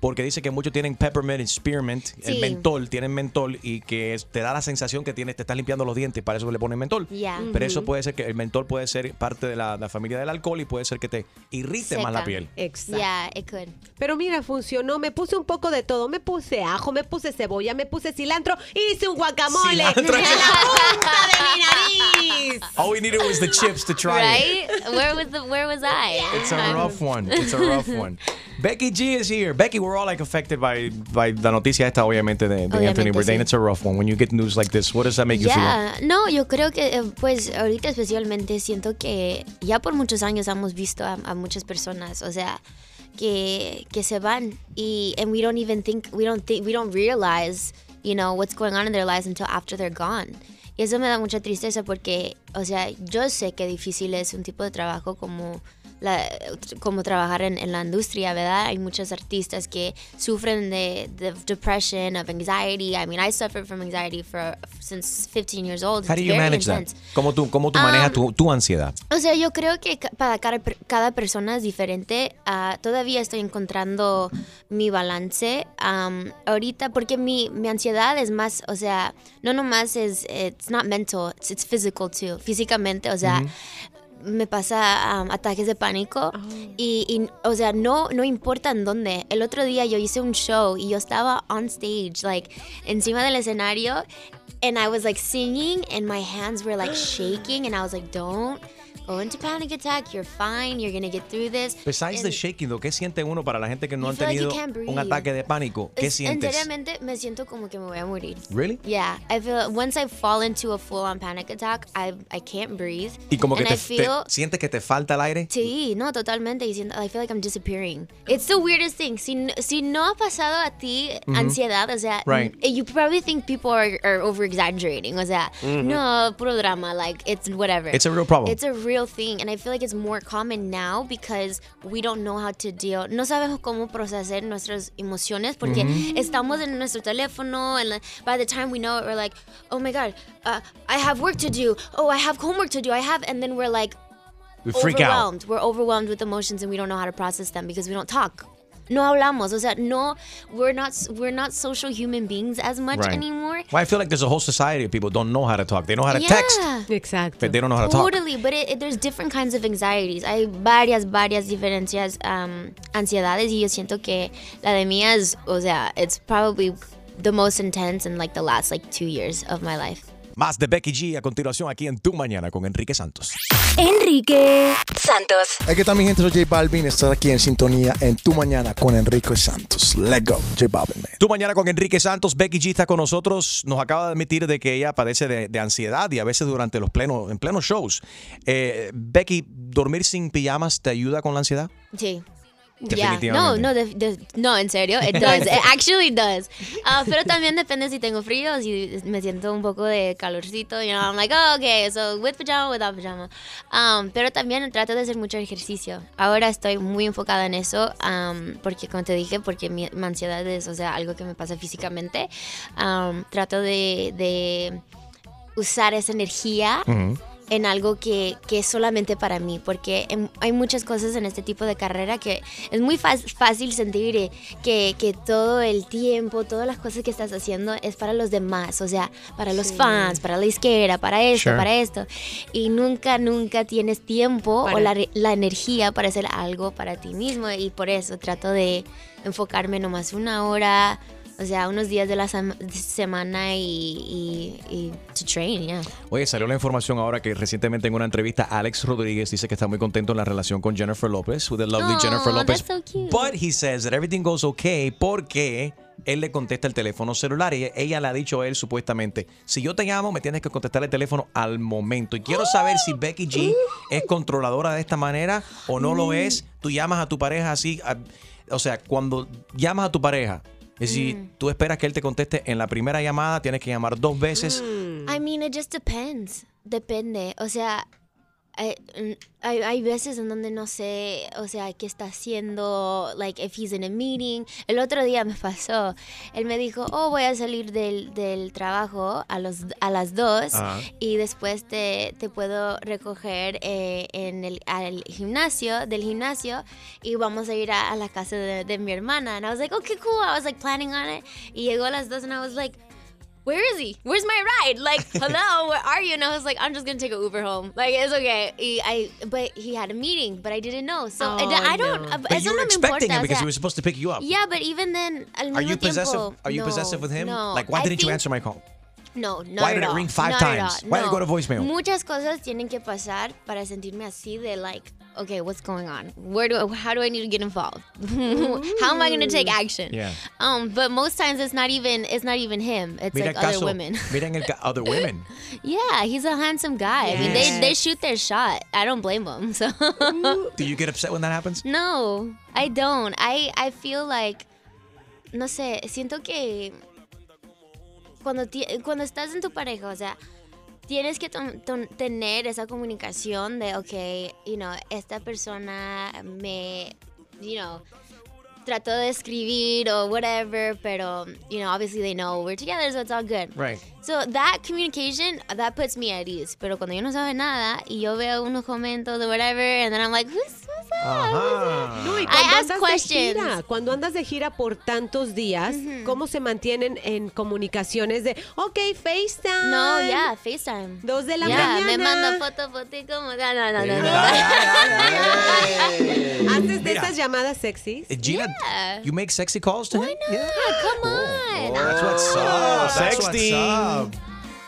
Porque dice que muchos tienen peppermint y spearmint, el mentol, tienen mentol y que es- te da la sensación que tienes, te estás limpiando los dientes, para eso le ponen mentol. Yeah. Pero eso puede ser que el mentol puede ser parte de la, la familia del alcohol y puede ser que te irrite más la piel. Exacto. Yeah, it could. Pero mira, funcionó. Me puse un poco de todo. Me puse ajo, me puse cebolla, me puse cilantro y hice un guacamole en la punta de mi nariz. All we needed was the chips to try it. Right? Where was the Where was I? It's a rough one. It's a rough one. Becky G is here. Becky, we're all like affected by, by la noticia esta, obviamente, de, de Obviamente, Anthony Bourdain. sí. It's a rough one. When you get news like this, what does that make you feel? Yeah, no, yo creo que eh, pues ahorita especialmente siento que ya por muchos años hemos visto a, a muchas personas, o sea, que, que se van y and we don't even think we don't think we don't realize, you know, what's going on in their lives until after they're gone. Y eso me da mucha tristeza porque, o sea, yo sé que difícil es un tipo de trabajo como la, como trabajar en, en la industria, ¿verdad? Hay muchos artistas que sufren de, de depression, of anxiety. I mean, I suffered from anxiety for since 15 years old. How do you manage that? intense. ¿Cómo tú, cómo tú Um, manejas tu, tu ansiedad? O sea, yo creo que para cada, cada persona es diferente. Ah, todavía estoy encontrando mi balance um, ahorita porque mi, mi ansiedad es más, o sea, no nomás es, it's not mental, it's, it's physical too, físicamente, o sea, me pasa um, ataques de pánico y, y, o sea, no, no importa en dónde. El otro día yo hice un show y yo estaba on stage, like, encima del escenario and I was like singing and my hands were like shaking and I was like, don't go into panic attack, you're fine, you're gonna get through this. Besides the And shaking, though, ¿qué siente uno para la gente que no han like tenido breathe. un ataque de pánico? ¿Qué es- sientes? Enteramente me siento como que me voy a morir. Really? Yeah, I feel once I fall into a full-on panic attack, I I can't breathe. Y como que te, I feel te- sientes que te falta el aire. Sí, no, totalmente. y siento- I feel like I'm disappearing. It's the weirdest thing. Si, si no ha pasado a ti Mhm. ansiedad, o sea, Right. you probably think people are, are over exaggerating. O sea, Mhm. no, puro drama. Like, it's whatever. It's a real problem. It's a real thing. And I feel like it's more common now because we don't know how to deal. No sabemos cómo procesar nuestras emociones porque Mhm. estamos en nuestro teléfono and by the time we know it, we're like, oh my God, uh, I have work to do. Oh, I have homework to do. I have, and then we're like, We freak out. overwhelmed. We're overwhelmed with emotions and we don't know how to process them because we don't talk. No hablamos, o sea, no, we're not, we're not social human beings as much Right. anymore. Well, I feel like there's a whole society of people don't know how to talk. They know how to text, Exactly. but they don't know how to talk. Totally, but it, it- there's different kinds of anxieties. Hay varias, varias diferencias, um, ansiedades y yo siento que la de mía es, o sea, it's probably the most intense in like the last like two years of my life. Más de Becky G a continuación aquí en Tu Mañana con Enrique Santos. Enrique Santos. ¿Qué tal mi gente? Soy J Balvin. Estás aquí en sintonía en Tu Mañana con Enrique Santos. Let's go, J Balvin, man. Tu Mañana con Enrique Santos. Becky G está con nosotros. Nos acaba de admitir de que ella padece de, de ansiedad y a veces durante los plenos, en plenos shows. Eh, Becky, ¿dormir sin pijamas te ayuda con la ansiedad? Sí. Yeah. No, no, de- de- no, en serio, it does. It actually does. Ah, pero también depende si tengo frío, si me siento un poco de calorcito, you know, I'm like, oh, okay, so with pajama, without pajama. Um, pero también trato de hacer mucho ejercicio. Ahora estoy muy enfocada en eso, um, porque como te dije, porque mi, mi ansiedad es, o sea, algo que me pasa físicamente. Um, trato de, de usar esa energía en algo que, que es solamente para mí, porque en- hay muchas cosas en este tipo de carrera que es muy fácil sentir que, que todo el tiempo, todas las cosas que estás haciendo es para los demás, o sea, para los Sí. fans, para la izquierda, para esto, Sure. para esto. Y nunca, nunca tienes tiempo Para- o la, la energía para hacer algo para ti mismo y por eso trato de enfocarme nomás una hora. O sea, unos días de la sem- semana y, y, y to train, yeah. Oye, salió la información ahora que recientemente en una entrevista Alex Rodríguez dice que está muy contento en la relación con Jennifer López, with the lovely Aw, Jennifer López. so. But he says that everything goes okay porque él le contesta el teléfono celular y ella le ha dicho a él supuestamente, si yo te llamo me tienes que contestar el teléfono al momento. Y quiero saber si Becky G es controladora de esta manera o no lo es. Tú llamas a tu pareja así, a- o sea, cuando llamas a tu pareja, es decir, Mm. tú esperas que él te conteste en la primera llamada, tienes que llamar dos veces. I mean, it just depends. Depende. O sea, hay, mm, hay, hay veces en donde no sé, o sea, qué está haciendo, like, if he's in a meeting. El otro día me pasó, él me dijo, oh, voy a salir del, del trabajo a, los, a las dos Ajá. y después te, te puedo recoger eh, en el al gimnasio, del gimnasio, y vamos a ir a, a la casa de, de mi hermana. And I was like, okay, cool. I was like planning on it. Y llegó a las dos and I was like, where is he? Where's my ride? Like, hello, where are you? And I was like, I'm just gonna take an Uber home. Like, it's okay. I. but he had a meeting, but I didn't know. So I, Oh, I don't. no. uh, But you were expecting him because he was supposed to pick you up. Yeah, but even then, Are you possessive? tiempo, Are you no, possessive with him? No. Like, why I didn't you answer my call? No, no. Why did it ring five times? Why did it go to voicemail? Muchas cosas tienen que pasar para sentirme así de like, okay, what's going on? Where do I, how do I need to get involved? how am I going to take action? Yeah. Um, but most times it's not even it's not even him. It's Mira like caso, other women. Mira en el other women. yeah, he's a handsome guy. I mean, they they shoot their shot. I don't blame them. So Do you get upset when that happens? no, I don't. I I feel like no sé, siento que cuando ti- cuando estás en tu pareja, o sea, tienes que tener esa comunicación de, okay, you know, esta persona me, you know, trató de escribir o whatever, pero, you know, obviously they know we're together, so it's all good. Right. So that communication, that puts me at ease. Pero cuando yo no sabe nada y yo veo unos comentarios de whatever, and then I'm like, who's, who's that? No, y I cuando ask andas questions. de gira, cuando andas de gira por tantos días, ¿cómo se mantienen en comunicaciones de, ok, FaceTime? No, yeah, FaceTime. Dos de la Yeah, mañana. me manda foto, foto y como, no, no, no, no, no. ¿Haces de Mira. estas llamadas sexys? Eh, Gina, Yeah. you make sexy calls to him? Yeah, come on. That's what's up. That's what's Sexting. Up.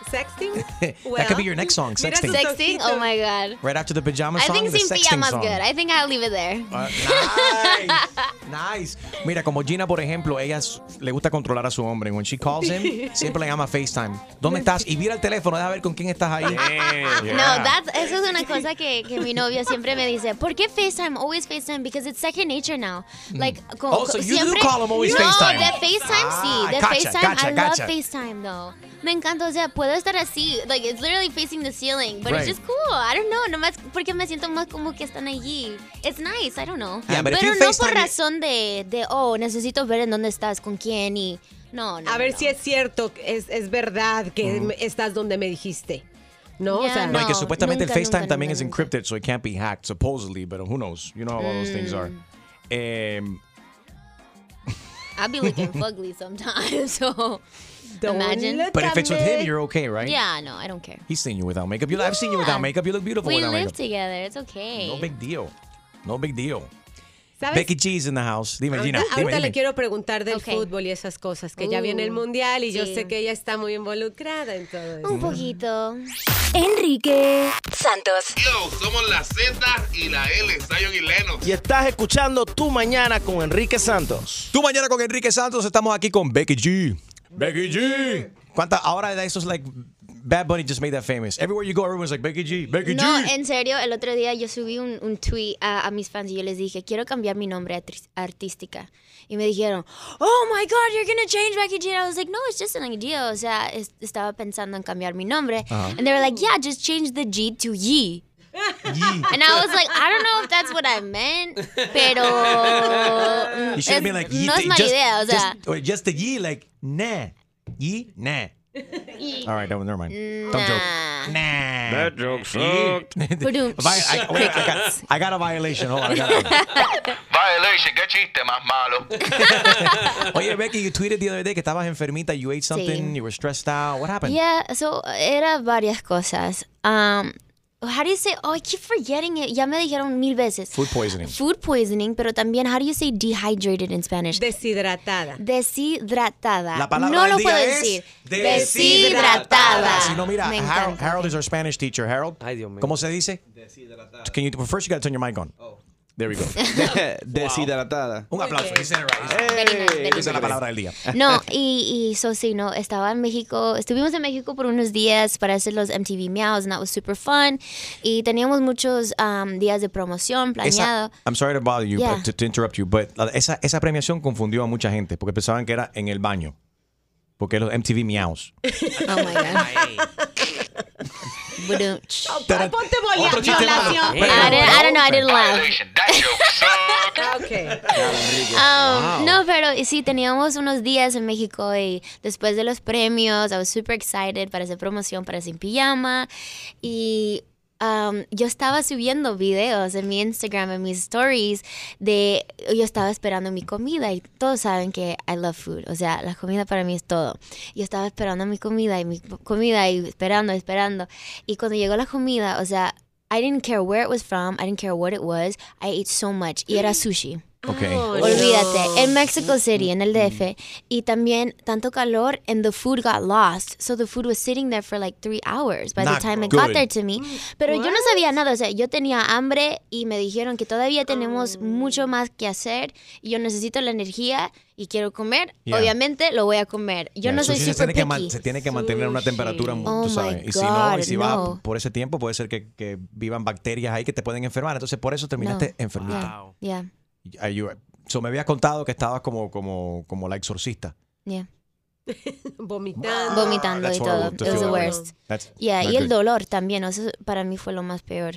¿Sexting? that could be your next song, sexting. Sexting? Oh my God. Right after the pajama I song, think the sin sexting pijama's song. good. I think I'll leave it there. Uh, nice. Nice. Mira, como Gina, por ejemplo, ella le gusta controlar a su hombre. When she calls him, siempre le llama FaceTime. ¿Dónde estás? Y mira el teléfono, deja ver con quién estás ahí. Yeah. No, that's, eso es una cosa que, que mi novio siempre me dice. ¿Por qué FaceTime? Always FaceTime because it's second nature now. Like, co- Oh, so you do siempre, call him always no, FaceTime. de FaceTime Ah, sí. De gotcha, FaceTime, gotcha, I gotcha. love FaceTime though. Me encanta, o sea, puedo estar así. Like, it's literally facing the ceiling, but Right. it's just cool. I don't know, nomás porque me siento más como que están allí. It's nice, I don't know. Yeah, Pero no por razón de, de, oh, necesito ver en dónde estás, con quién y... No, no. A ver no. si es cierto, es, es verdad que me- estás donde me dijiste. ¿No? o Yeah, sea, No, y que supuestamente nunca, el FaceTime nunca, también nunca, is encrypted, so it can't be hacked, supposedly, but who knows? You know how all those things are. Mm. Em, I'll be looking fugly sometimes, so Don't imagine. look but if at it's with him, you're okay, right? Yeah, no, I don't care. He's seen you without makeup. You, I've seen you without makeup. You look beautiful We without live makeup. together. It's okay. No big deal. No big deal. ¿Sabes? Becky G is in the house. Dime, Gina. Ahorita, dime, ahorita dime. le quiero preguntar del fútbol y esas cosas, que ya viene el Uh, mundial y yo sé que ella está muy involucrada en todo eso. Un poquito. Enrique Santos. Yo, somos la Z y la L, Zion y Lennox. Y estás escuchando Tu Mañana con Enrique Santos. Tú mañana con Enrique Santos estamos aquí con Becky G. Becky G. ¿Cuánta ahora de esos like Bad Bunny just made that famous. Everywhere you go, everyone's like Becky G, Becky No, G. en serio, el otro día yo subí un, un tweet a, a mis fans y yo les dije, quiero cambiar mi nombre atris- artística. Y me dijeron, oh my God, you're gonna change Becky G. And I was like, no, it's just an idea. O sea, es- estaba pensando en cambiar mi nombre. Uh-huh. And they were like, yeah, just change the G to Yi. And I was like, I don't know if that's what I meant, pero You should have been like, no "Ye- es mala idea, o sea, just, or just the ye, like, nah. Ye, nah. All right, no, never mind. Don't joke. Nah. That joke sucked. I, I, wait, I, got, I got a violation. Hold on. I got a, Violation, qué chiste más malo. Oye, Becky, you tweeted the other day que estabas enfermita. You ate something. You were stressed out. What happened? Yeah, so era varias cosas. Um, how do you say? Oh, I keep forgetting it. Ya me dijeron mil veces. Food poisoning. Food poisoning, pero también, how do you say dehydrated in Spanish? Deshidratada. Deshidratada. La palabra no del lo día puedo es decir. deshidratada. Si no, mira, Harold. Harold is our Spanish teacher. Harold, ¿cómo se dice? Can you, first you got to turn your mic on. There we go. Deshidratada. Un aplauso. Esa es la palabra del día. No, y, y so sí, no, estaba en México, estuvimos en México por unos días para hacer los MTV Meows, and that was super fun. Y teníamos muchos um, días de promoción planeado. Esa, I'm sorry to bother you, Yeah. but to, to interrupt you, but esa, esa premiación confundió a mucha gente porque pensaban que era en el baño. Porque los MTV Meows. Oh my God. Badunch. Ponte bolia- Otro chiste malo. violación. I, didn't, I don't know, I didn't laugh. Okay. Um, No, pero sí, teníamos unos días en México y después de los premios, I was super excited para hacer promoción para Sin Pijama. Y um, yo estaba subiendo videos en mi Instagram, en mis stories, de yo estaba esperando mi comida y todos saben que I love food. O sea, la comida para mí es todo. Yo estaba esperando mi comida y mi comida y esperando, esperando. Y cuando llegó la comida, o sea, I didn't care where it was from, I didn't care what it was. I ate so much. Y era sushi. Okay. Olvídate, en Mexico City, en el DF, y también tanto calor, and the food got lost. So the food was sitting there for like three hours by Not the time it good. got there to me. Pero yo no sabía nada, o sea, yo tenía hambre y me dijeron que todavía tenemos mucho más que hacer y yo necesito la energía y quiero comer. Yeah. Obviamente lo voy a comer. Yo Yeah, no soy se super tiene, que man- picky. se tiene que mantener a una temperatura, Oh tú sabes. Y si no, y God, si no. por ese tiempo, puede ser que, que vivan bacterias ahí que te pueden enfermar. Entonces, por eso terminaste No. enfermita. Yeah, Are you- so, me habías contado que estabas como, como, como la exorcista. yeah. Vomitando. Vomitando That's y todo. It was the worst. That's Yeah, y el good. dolor también, eso para mí fue lo más peor.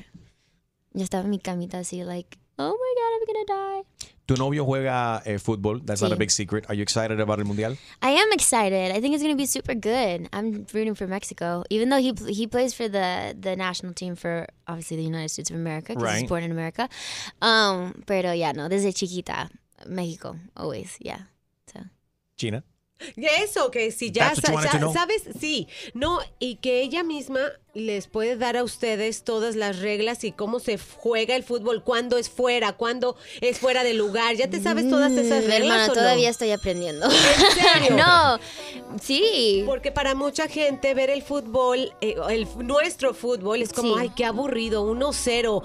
Yo estaba en mi camita así, like, oh my God, I'm gonna die. Tu novio juega eh, fútbol. That's not a big secret. Are you excited about el mundial? I am excited. I think it's gonna be super good. I'm rooting for Mexico, even though he he plays for the the national team for obviously the United States of America because he's born in America. Um, pero yeah, no, desde chiquita, Mexico, always, yeah. So. China. Eso, que si ya sa- sa- sabes, sí, no, y que ella misma les puede dar a ustedes todas las reglas y cómo se juega el fútbol, cuándo es fuera, cuándo es fuera de lugar, ya te sabes todas esas Mm, reglas. hermana, no? todavía estoy aprendiendo. ¿En serio? no, sí. Porque para mucha gente ver el fútbol, eh, el, nuestro fútbol, es como, Sí. ay, qué aburrido, 1-0,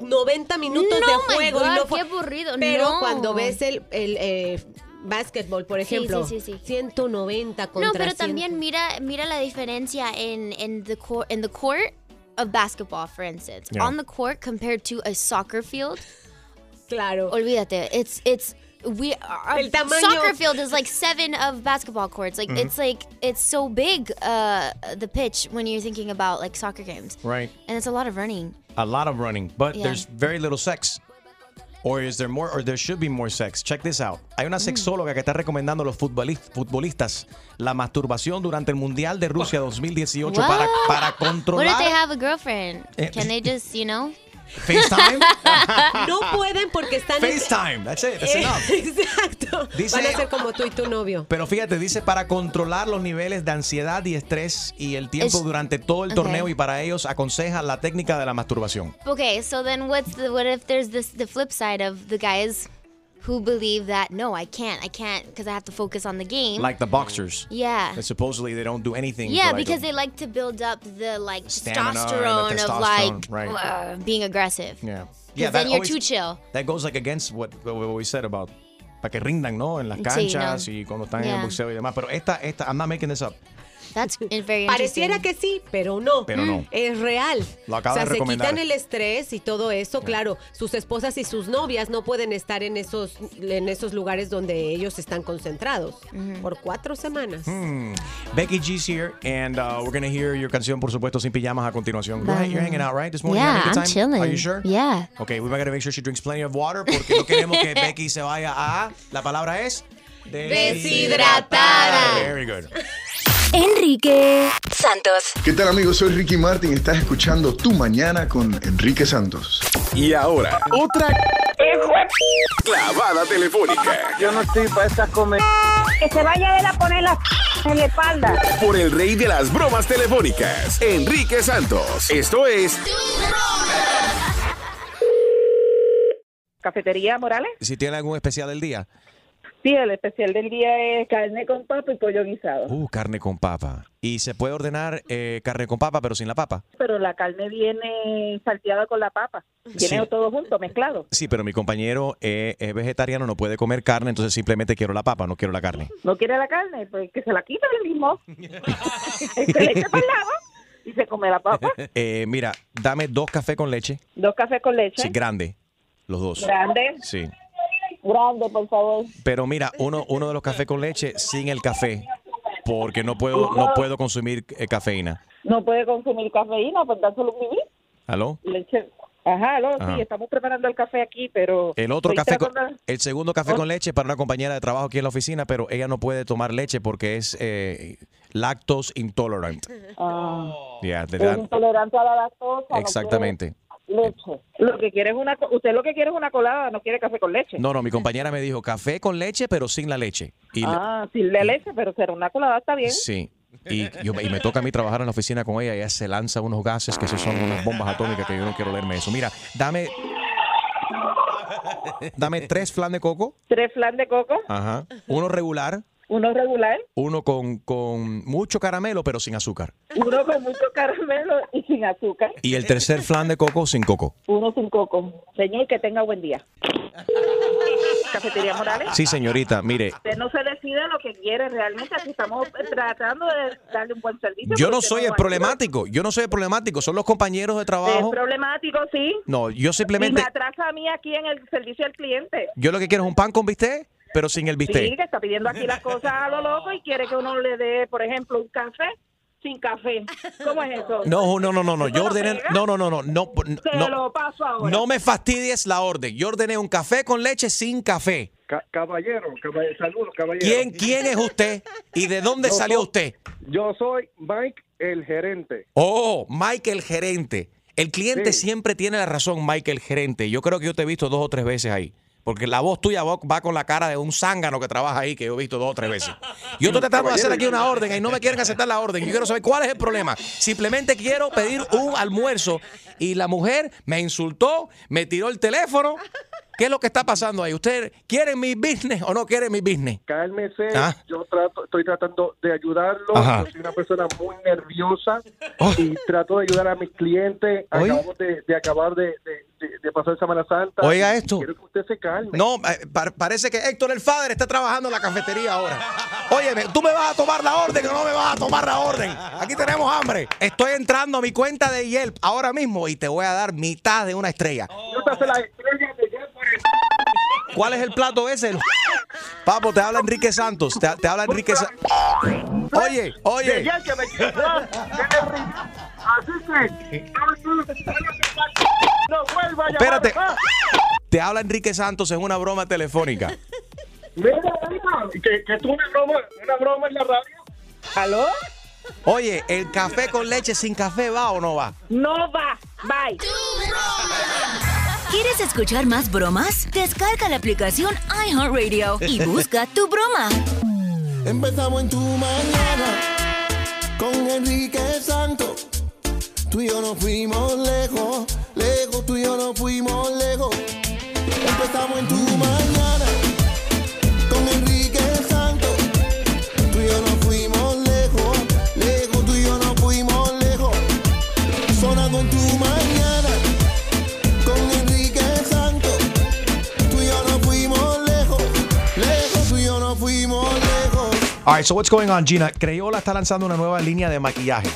90 minutos No, de juego. y God, no qué aburrido, Pero no. cuando ves el, el eh, básquetbol, por Sí, ejemplo, sí, sí, sí. 190 contra No, pero 100. también mira, mira la diferencia en, en the court, in the court of basketball, for instance. Yeah. On the court compared to a soccer field. Claro. Olvídate. It's it's we our El tamaño- soccer field is like seven of basketball courts. Like Mhm. it's like it's so big uh the pitch when you're thinking about like soccer games. Right. And it's a lot of running. A lot of running, but Yeah. there's very little sex. Or is there more, or there should be more sex? Check this out. Hay Mm. una sexóloga que está recomendando a los futbolis- futbolistas la masturbación durante el Mundial de Rusia 2018 para, para What if they controlar. have a girlfriend? Eh, Can they just, you know? FaceTime. no pueden porque están en- FaceTime. That's it. That's Eh, enough. Exacto. Dice- Van a ser como tú y tu novio. Pero fíjate, dice para controlar los niveles de ansiedad y estrés y el tiempo durante todo el torneo y para ellos aconseja la técnica de la masturbación. Okay, so then what's the what if there's this the flip side of the guys who believe that no, I can't, I can't because I have to focus on the game. Like the boxers. Yeah. That supposedly they don't do anything. yeah, because they like to build up the like and the testosterone, of like right. uh, being aggressive. Yeah. Yeah. then you're too chill. That goes like against what, what we said about para que rindan, ¿no? En las Sí, canchas no. y cuando están en Yeah. el boxeo y demás. Pero esta, esta, I'm not making this up. That's very Pareciera que sí, pero no. Pero no. Es real. Lo acaba o sea, de se recomendar. quitan el estrés y todo eso. Claro, sus esposas y sus novias no pueden estar en esos, en esos lugares donde ellos están concentrados por cuatro semanas. Hmm. Becky G's here, and uh, we're gonna hear your canción, por supuesto, sin pijamas a continuación. Ahead, You're hanging out, right? This morning, Yeah, I'm time? chilling. Are you sure? Yeah. Okay, we gotta make sure she drinks plenty of water porque no queremos que Becky se vaya a. La palabra es. Deshidratada. Very good. Enrique Santos. ¿Qué tal amigos? Soy Ricky Martin estás escuchando Tu Mañana con Enrique Santos. Y ahora, otra clavada telefónica Yo no estoy para estas comer. Que se vaya él a poner la en la espalda. por el rey de las bromas telefónicas, Enrique Santos. Esto es Cafetería Morales. Si tiene algún especial del día. Sí, el especial del día es carne con papa y pollo guisado. Uh, carne con papa. Y se puede ordenar eh, carne con papa, pero sin la papa. Pero la carne viene salteada con la papa. Viene Sí. todo junto, mezclado. Sí, pero mi compañero eh, es vegetariano, no puede comer carne, entonces simplemente quiero la papa, no quiero la carne. ¿No quiere la carne? Pues que se la quita el mismo. se le echa para el lado y se come la papa. Eh, mira, dame dos cafés con leche. Dos cafés con leche. Sí, grande. Los dos. Grande. Sí. Grande, por favor. Pero mira, uno, uno de los cafés con leche sin el café, porque no puedo, no puedo consumir eh, cafeína. No puede consumir cafeína, pues dárselo un vivir. ¿Aló? Leche. Ajá, Ajá. sí, estamos preparando el café aquí, pero... El otro café, con- el segundo café con leche para una compañera de trabajo aquí en la oficina, pero ella no puede tomar leche porque es eh, lactose intolerant. Ah, te es intolerante a la lactosa. exactamente. Leche. Lo que quiere es una... Usted lo que quiere es una colada, no quiere café con leche. No, no, mi compañera me dijo café con leche, pero sin la leche. Y le- ah, sin la leche, pero será una colada, está bien. Sí. Y, yo, y me toca a mí trabajar en la oficina con ella. Ella se lanza unos gases que esos son unas bombas atómicas que yo no quiero leerme eso. Mira, dame. Dame tres flan de coco. Tres flan de coco, Ajá. Uno regular. Uno regular, Uno con, con mucho caramelo, pero sin azúcar. uno con mucho caramelo y sin azúcar, Y el tercer flan de coco sin coco. uno sin coco. Señor, que tenga buen día. Cafetería Morales. Sí, señorita, mire. Usted no se decide lo que quiere realmente. Aquí estamos tratando de darle un buen servicio. Yo no soy el problemático. Yo no soy el problemático. Son los compañeros de Es trabajo. problemático, sí. No, yo Y simplemente. me atrasa a mí aquí en el servicio al cliente. Yo lo que quiero es un pan con bistec, pero sin el Sí, bistec. que está pidiendo aquí las cosas a lo loco y quiere que uno le dé, por ejemplo, un café sin café. ¿Cómo es eso? No, no, no, no, no. ¿Usted Yo ordené. No, no, no, no. No, lo paso ahora. no me fastidies la orden. Yo ordené un café con leche sin café. caballero, caballero, saludos, caballero. ¿Quién, ¿Quién es usted y de dónde Yo salió soy- usted? Yo soy Mike, el gerente. Oh, Mike el gerente. El cliente Sí. siempre tiene la razón, Mike el gerente. Yo creo que yo te he visto dos o tres veces ahí. Porque la voz tuya va con la cara de un zángano que trabaja ahí, que yo he visto dos o tres veces. Yo estoy tratando de hacer aquí una orden y no me quieren aceptar la orden. Yo quiero saber cuál es el problema. Simplemente quiero pedir un almuerzo y la mujer me insultó, me tiró el teléfono. ¿Qué es lo que está pasando ahí? ¿Ustedes quieren mi business o no quieren mi business? Cálmese, Ah. yo trato, estoy tratando de ayudarlo. Ajá. Yo soy una persona muy nerviosa y trato de ayudar a mis clientes. Oye. Acabamos de, de acabar de, de- de- pasar Semana Santa. Oiga esto. Quiero que usted se calme. No, eh, pa- parece que Héctor el Fader está trabajando en la cafetería ahora. Óyeme, tú me vas a tomar la orden o no me vas a tomar la orden. Aquí tenemos hambre. Estoy entrando a mi cuenta de Yelp ahora mismo y te voy a dar mitad de una estrella. Yo te hace la estrella de ¿Cuál es el plato ese? Papo, te habla Enrique Santos. Te, te habla Enrique Santos. Oye, oye. Yelp que me Así que no vuelva a llamar Espérate. Te habla Enrique Santos en una broma telefónica. Mira, mira, que, que tú una broma, una broma en la radio. ¿Aló? Oye, ¿el café con leche sin café va o no va? No va. Bye. ¿Quieres escuchar más bromas? Descarga la aplicación iHeartRadio y busca tu broma. Empezamos en tu mañana con Enrique Santos. Tú y yo nos fuimos lejos, lejos, tú y yo nos fuimos lejos. Empezamos en tu mañana All right, so what's going on, Gina? Crayola está lanzando una nueva línea de maquillaje.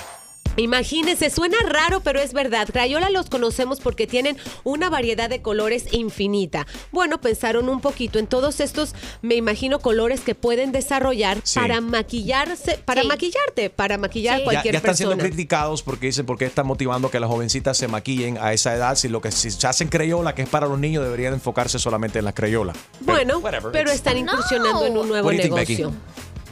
Imagínense, suena raro, pero es verdad. Crayola los conocemos porque tienen una variedad de colores infinita. Bueno, pensaron un poquito en todos estos, me imagino, colores que pueden desarrollar Sí. para maquillarse, para maquillarte, para maquillar a Ya, cualquier ya están siendo criticados porque dicen por qué están motivando que las jovencitas se maquillen a esa edad. Si lo que si se hacen Crayola, que es para los niños, deberían enfocarse solamente en las Crayola. Bueno, whatever, pero están incursionando en un nuevo think, negocio.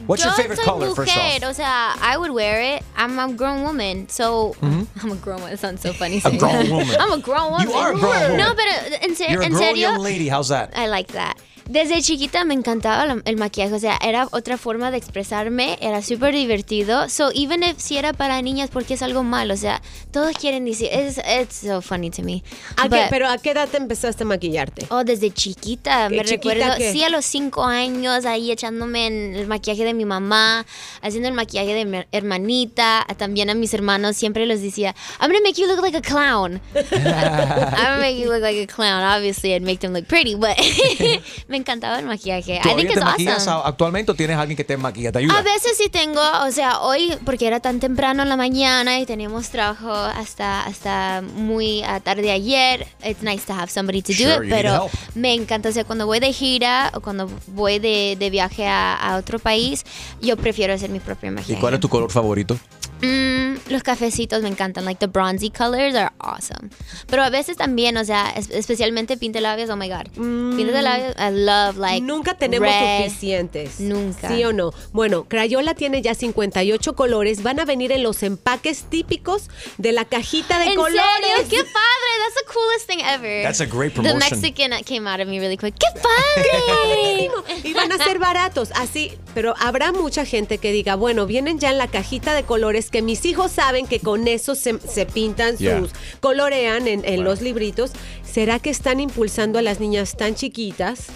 What's Yo your favorite color, first off? o sea, I would wear it. I'm a grown woman, so Mhm. I'm a grown woman. It sounds so funny. A grown woman. I'm a grown woman. You are a grown woman. No, pero en, se- You're a grown serio. young lady. How's that? I like that. Desde chiquita me encantaba la- el maquillaje, o sea, era otra forma de expresarme, era súper divertido. So, even if si era para niñas, porque es algo malo, o sea, todos quieren decir, it's, it's so funny to me. ¿A qué- pero ¿a qué edad te empezaste a maquillarte? Oh, desde chiquita, ¿Qué me chiquita recuerdo, qué? sí, a los cinco años, ahí echándome en el maquillaje de mi mamá, haciendo el maquillaje de mi hermanita, también a mis hermanos, siempre les decía, I'm gonna make you look like a clown. I'm gonna make you look like a clown. Obviously, I'd make them look pretty, but me encantaba el maquillaje. I think ¿Todavía it's te maquillas awesome. actualmente o tienes alguien que te maquilla? ¿Te ayuda? A veces sí tengo, o sea, hoy porque era tan temprano en la mañana y teníamos trabajo hasta hasta muy tarde ayer. It's nice to have somebody to do Sure, you it, pero me encanta, o sea, cuando voy de gira o cuando voy de, de viaje a, a otro país, yo prefiero hacer mi propio ¿Y maquillaje. cuál es tu color favorito? Mm, los cafecitos me encantan, like the bronzy colors are awesome. Pero a veces también, o sea, es- especialmente pintelabios, oh my god. Pintelabios, I love like Nunca tenemos red. suficientes. Nunca. ¿Sí o no? Bueno, Crayola tiene ya 58 colores. Van a venir en los empaques típicos de la cajita de ¿En colores. serio? ¡Qué padre! That's the coolest thing ever. That's a great The promotion. Mexican came out of me really quick. ¡Qué padre! y van a ser baratos, así, pero habrá mucha gente que diga, bueno, vienen ya en la cajita de colores que mis hijos saben que con eso se, se pintan Yeah. sus, colorean en, en los libritos. ¿Será que están impulsando a las niñas tan chiquitas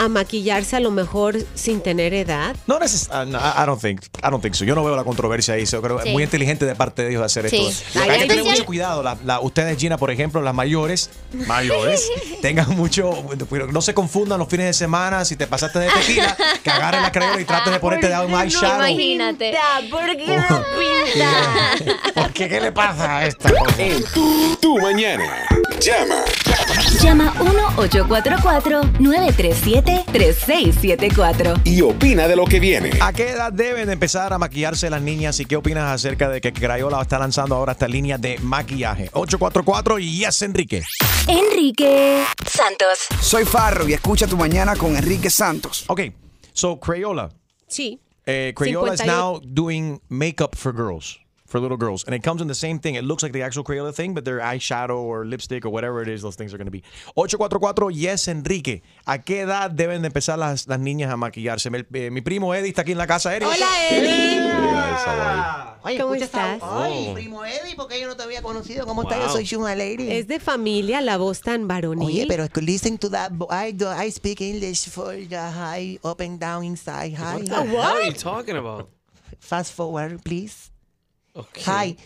a maquillarse a lo mejor sin tener edad? No neces uh, no, I I don't think, I don't think so. Yo no veo la controversia ahí. Yo creo que Sí. es muy inteligente de parte de ellos hacer Sí. esto. Hay que tener mucho cuidado. La- la- ustedes, Gina, por ejemplo, las mayores, mayores, tengan mucho, no se confundan los fines de semana. Si te pasaste de tequila, que agarren la crayola y trates de ponerte de un eyeshadow. Imagínate. ¿Por qué no pinta? ¿Por qué? ¿Qué le pasa a esta cosa? En tu, tu mañana. Llama. Llama 1-844-937-3674. Y opina de lo que viene. ¿A qué edad deben de empezar a maquillarse las niñas y qué opinas acerca de que Crayola está lanzando ahora esta línea de maquillaje? 844 y yes, Enrique. Enrique Santos. Soy Farro y escucha tu mañana con Enrique Santos. Ok, so Crayola. Sí. Uh, Crayola is 58. now doing makeup for girls, for little girls, and it comes in the same thing. It looks like the actual Crayola thing, but they're eyeshadow or lipstick or whatever it is. Those things are going to be. 844 yes Enrique. ¿A qué edad deben de empezar las, las niñas a maquillarse? Mi, eh, mi primo Eddie está aquí en la casa. Eddie. Hola, Eddie. Oye, ¿Cómo estás? Ay, Oh. primo Eddie, porque yo no te había conocido. ¿Cómo estás? Yo Wow. soy Sugar Lady. Es de familia, la voz tan varonil. Oye, pero listen to that. I, do, I speak English for the high, up and down, inside, high. What the hell are you talking about? Fast forward, please. Okay. Hi.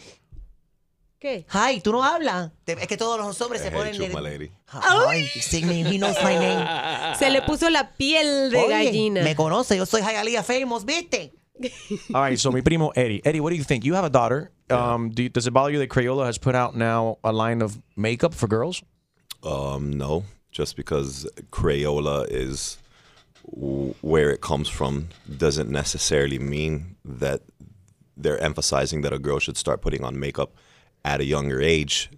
¿Qué? Hi, ¿tú no hablas? Te- Es que todos los hombres se ponen... Chuck, de- my lady. Hi, sing me, he knows my name. Se le puso la piel de Oye, gallina. Me conoce, yo soy Hialeah Famous, ¿viste? All right, so mi primo Eddie. Eddie, what do you think? You have a daughter. Um, do you, does it bother you that Crayola has put out now a line of makeup for girls? Um, no, just because Crayola is w- where it comes from doesn't necessarily mean that they're emphasizing that a girl should start putting on makeup at a younger age.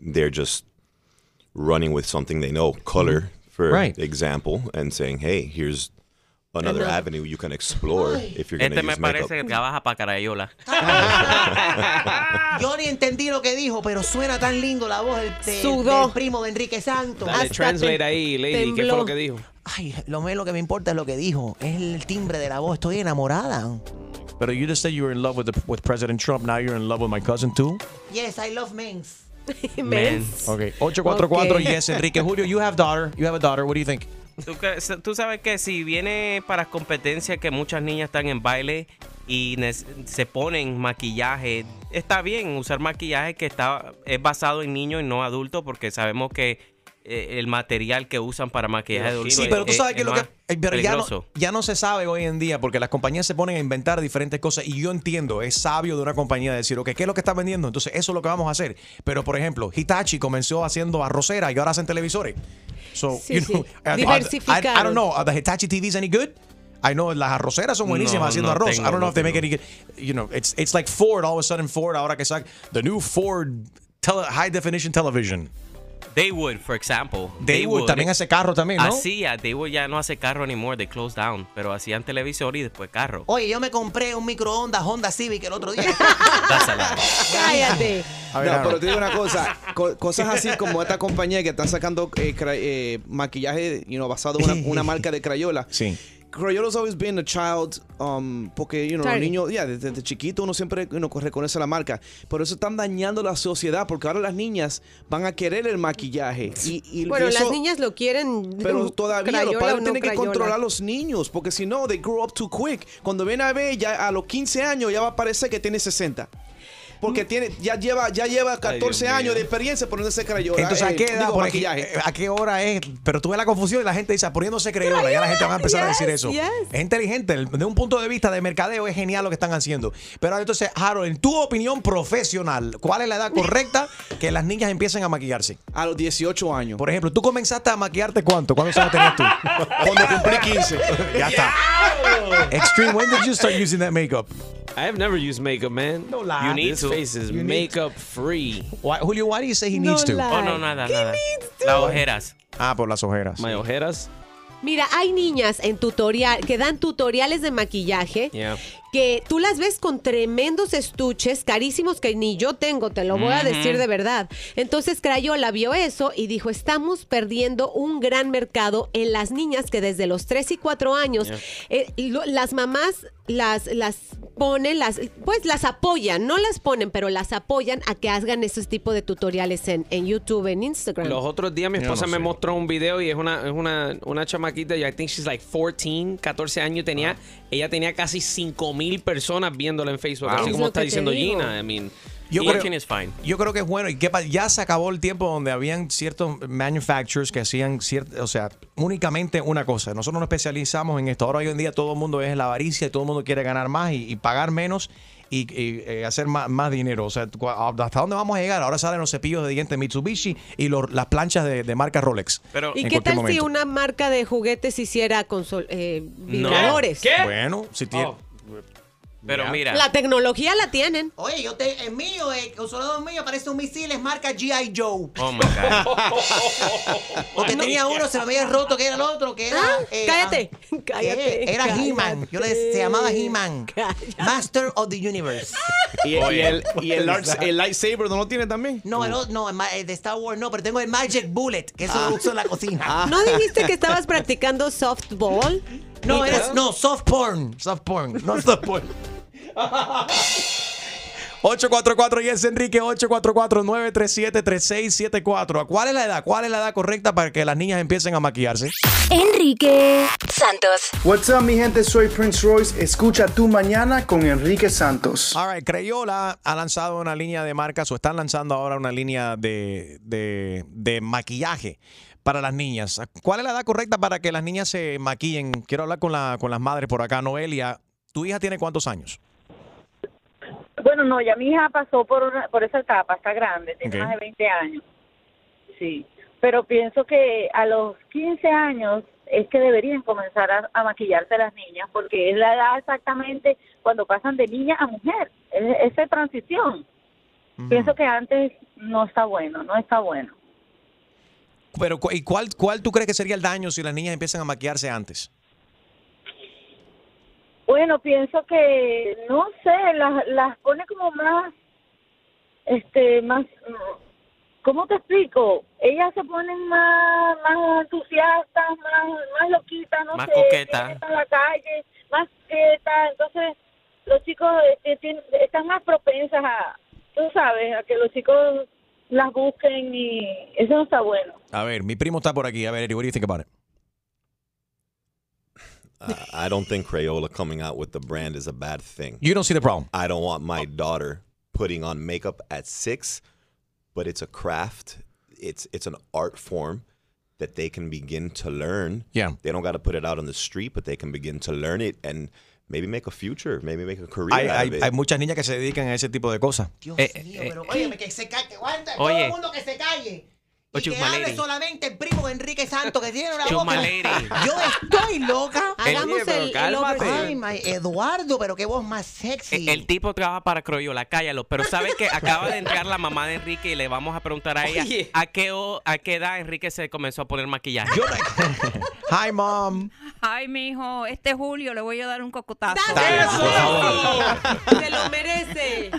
They're just running with something they know, color, mm-hmm. for Right. example, and saying, "Hey, here's another Another. Uh, avenue you can explore if you're going to Este me use makeup. parece que trabaja para Carayola. Yo ni entendí lo que dijo, pero suena tan lindo la voz del, del- Sudó. del primo de Enrique Santos. Dale, translate ahí, lady. ¿Qué fue lo que dijo? Ay, lo menos que me importa es lo que dijo. Es el timbre de la voz. Estoy enamorada. But you just said you were in love with the, with President Trump. Now you're in love with my cousin too. Yes, I love men's. Okay. 844 Ok. yes, Enrique Julio. You have daughter. You have a daughter. What do you think? ¿Tú, tú sabes que si viene para competencia que muchas niñas están en baile y se ponen maquillaje, está bien usar maquillaje que está es basado en niños y no adultos porque sabemos que el material que usan para maquillaje de Sí, pero tú es- sabes que es lo que. eh, Pero ya no, ya no se sabe hoy en día porque las compañías se ponen a inventar diferentes cosas y yo entiendo, es sabio de una compañía decir, ok, ¿qué es lo que está vendiendo? Entonces, eso es lo que vamos a hacer. Pero, por ejemplo, Hitachi comenzó haciendo arrocera y ahora hacen televisores. So, Sí, you sí. know, I, I don't know, are the Hitachi TVs any good? I know las arroceras son buenísimas No, haciendo no arroz. tengo, I don't know no if they make any good. You know, it's it's like Ford. All of a sudden, Ford ahora que saca the new Ford tele- high definition television. Daywood, for example. Daywood también hace carro también, ¿no? Hacía, Daywood ya no hace carro anymore, they closed down, pero hacían televisor y después carro. Oye, yo me compré un microondas Honda Civic el otro día. Cállate. A ver, no, pero te digo una cosa, co- cosas así como esta compañía que están sacando eh, eh, maquillaje you know, basado en una, una marca de Crayola. Sí. Crayola's always been a child, um, porque, you know, los Target. niños, ya, desde, desde chiquito uno siempre you know, reconoce la marca. Por eso están dañando la sociedad, porque ahora las niñas van a querer el maquillaje. Y, y Bueno, eso- las niñas lo quieren. pero todavía Crayola los padres no tienen que Crayola. controlar a los niños, porque si no, they grow up too quick. Cuando viene a ver, ya a los 15 años ya va a parecer que tiene 60. Porque tiene, ya lleva, ya lleva 14 mío. años de experiencia poniéndose crayola. Entonces, ¿a eh, qué edad? digo, por aquí, eh, ¿A qué hora es? Pero tú ves la confusión y la gente dice, "Ah, poniéndose creyola. Ya la gente va a empezar a decir eso. yes. Es inteligente. el- De un punto de vista de mercadeo es genial lo que están haciendo. Pero entonces, Harold, en tu opinión profesional, ¿cuál es la edad correcta que las niñas empiecen a maquillarse? A los 18 años. Por ejemplo, ¿tú comenzaste a maquillarte cuánto? ¿Cuántos años tenías tú? Cuando cumplí 15. ya está. Extreme, when did you start using that makeup? I have never used makeup, man. No lie. You need This to. face Face is You need makeup free. Why, Julio, why do you say he No needs to? lie. Oh, no, nada, ¿Qué nada. needs to? Las ojeras. Ah, por las ojeras. My ojeras. Mira, hay niñas en tutorial que dan tutoriales de maquillaje Yeah. Que tú las ves con tremendos estuches carísimos que ni yo tengo, te lo voy a decir de verdad. Entonces Crayola vio eso y dijo, estamos perdiendo un gran mercado en las niñas que desde los 3 y 4 años, Yeah. eh, lo- las mamás las, las ponen, las, pues las apoyan, no las ponen, pero las apoyan a que hagan esos tipos de tutoriales en, en YouTube, en Instagram. Los otros días mi esposa no me sé. mostró un video y es una, es una, una chamaquita, y I think she's like 14, 14 años tenía. Ella tenía casi 5 mil personas viéndola en Facebook, Wow. así como está diciendo digo. Gina. I mean, Yo creo- is fine. Yo creo que es bueno y que ya se acabó el tiempo donde habían ciertos manufacturers que hacían cierto, o sea, únicamente una cosa. Nosotros nos especializamos en esto. Ahora hoy en día todo el mundo es la avaricia y todo el mundo quiere ganar más y, y pagar menos y, y, eh, hacer más, más dinero. O sea, ¿hasta dónde vamos a llegar? Ahora salen los cepillos de dientes Mitsubishi y los- las planchas de, de marca Rolex. Pero, ¿Y qué tal si una marca de juguetes hiciera consol- eh, vibradores? Bueno, si tiene. Pero mira, La tecnología la tienen. Oye, yo te, el mío, el consolador mío parece un misil, es marca G.I. Joe. oh my God. Porque tenía uno, se me había roto, que era el otro, que era. Ah, eh, cállate, ah, cállate, eh, Era. He-Man. Yo le se llamaba He-Man. Master of the Universe. Y, y el, y el, light- el lightsaber no lo tiene también. No, el, o- no, el de Star Wars no, pero tengo el Magic Bullet, que eso lo uso en la cocina. ¿No dijiste que estabas practicando softball? No, era, no, soft porn. Soft porn. No soft porn. 844 y es Enrique 844-937-3674. ¿Cuál es la edad? ¿Cuál es la edad correcta para que las niñas empiecen a maquillarse? Enrique Santos. What's up, mi gente? Soy Prince Royce. Escucha tu mañana con Enrique Santos. All right, Crayola ha lanzado una línea de marcas o están lanzando ahora una línea de, de- de maquillaje para las niñas. ¿Cuál es la edad correcta para que las niñas se maquillen? Quiero hablar con, la, con las madres por acá. Noelia, ¿tu hija tiene cuántos años? Bueno, no, ya mi hija pasó por una, por esa etapa, está grande, tiene más de 20 años. Sí, pero pienso que a los 15 años es que deberían comenzar a, a maquillarse las niñas, porque es la edad exactamente cuando pasan de niña a mujer, es, esa transición. Pienso que antes no está bueno, no está bueno. Pero, ¿y cuál, cuál tú crees que sería el daño si las niñas empiezan a maquillarse antes? Bueno, pienso que, no sé, las, las pone como más, este, más, ¿cómo te explico? Ellas se ponen más, más entusiastas, más, más loquitas, no Más sé, coquetas. en la calle, más quietas, entonces los chicos este, tienen- están más propensas a, tú sabes, a que los chicos las busquen y eso no está bueno. A ver, mi primo está por aquí. A ver, Eri, what do you think about it? Uh, I don't think Crayola coming out with the brand is a bad thing. You don't see the problem. I don't want my daughter putting on makeup at six, but it's a craft. It's it's an art form that they can begin to learn. Yeah. They don't got to put it out on the street, but they can begin to learn it and maybe make a future, maybe make a career Hay, out hay, of it. hay muchas niñas que se dedican a ese tipo de cosas. Eh, Pero óyeme, que se calle, que aguanta, todo el mundo que se calle. Y que hable solamente el primo de Enrique Santos que tiene una boca. Yo estoy loca. Hagamos Oye, pero el- el cálmate. Ay, my Eduardo, pero qué voz más sexy. El tipo trabaja para Croyola, cállalo. Pero sabe que acaba de entrar la mamá de Enrique y le vamos a preguntar a ella Oye. a qué, o- a qué edad Enrique se comenzó a poner maquillaje. Hi, mom. Ay, mijo, este julio le voy a dar un cocotazo. Se lo merece.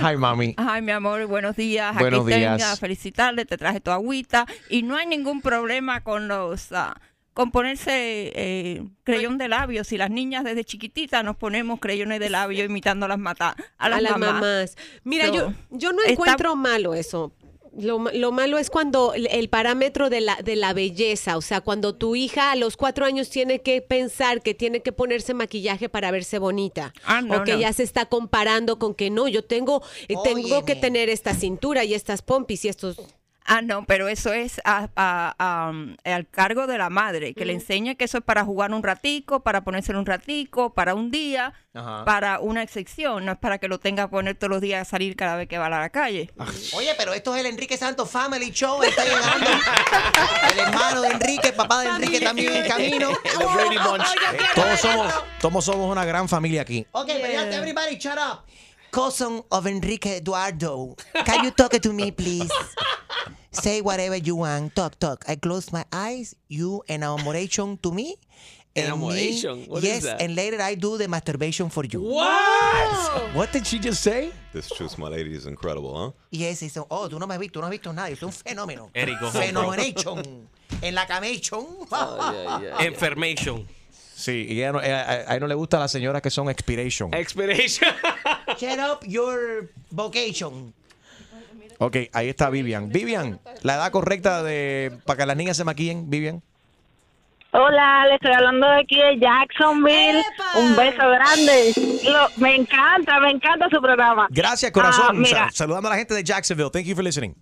Hi, mami. Ay, mi amor, buenos días. Buenos Aquí días. tenga, felicitarle, te traje tu agüita. Y no hay ningún problema con los... ah, con ponerse eh, creyón de labios. Si las niñas desde chiquititas nos ponemos creyones de labios imitando a las, mata a las, a las mamás. mamás. Mira, So, yo, yo no está- encuentro malo eso. Lo, lo malo es cuando el, el parámetro de la, de la belleza, o sea, cuando tu hija a los cuatro años tiene que pensar que tiene que ponerse maquillaje para verse bonita, Ah, no, o que no. ya se está comparando con que no, yo tengo, eh, tengo que tener esta cintura y estas pompis y estos... Ah, no, pero eso es a- a- a, um, al cargo de la madre, que le enseñe que eso es para jugar un ratico, para ponérselo un ratico, para un día, Ajá. para una excepción, no es para que lo tenga que poner todos los días a salir cada vez que va a la calle. Oye, pero esto es el Enrique Santos Family Show. Está llegando el hermano de Enrique, el papá de Enrique también en camino. Todos somos, todos somos una gran familia aquí. Okay, but everybody shut up. Cousin of Enrique Eduardo. Can you talk to me, please? Say whatever you want. Talk, talk. I close my eyes. You enamoration to me. and me- Enamoration? What is yes, that? and later I do the masturbation for you. What? What did she just say? This Choose My Lady is incredible, huh? Yes, it's, oh, tú no me has visto, tú no has visto nada. Es un fenómeno. Eric, go home, bro. Phenomenation. En la camation. Information. Sí, y ella no- ella- a, a él no le gusta a las señoras que son expiration. Expiration. Shut up your vocation. Ok, ahí está Vivian. Vivian, la edad correcta de para que las niñas se maquillen, Vivian. Hola, le estoy hablando de aquí de Jacksonville. Un beso grande. Lo- me encanta, me encanta su programa. Gracias, corazón. Ah, mira, Sa- saludando a la gente de Jacksonville. Thank you for listening.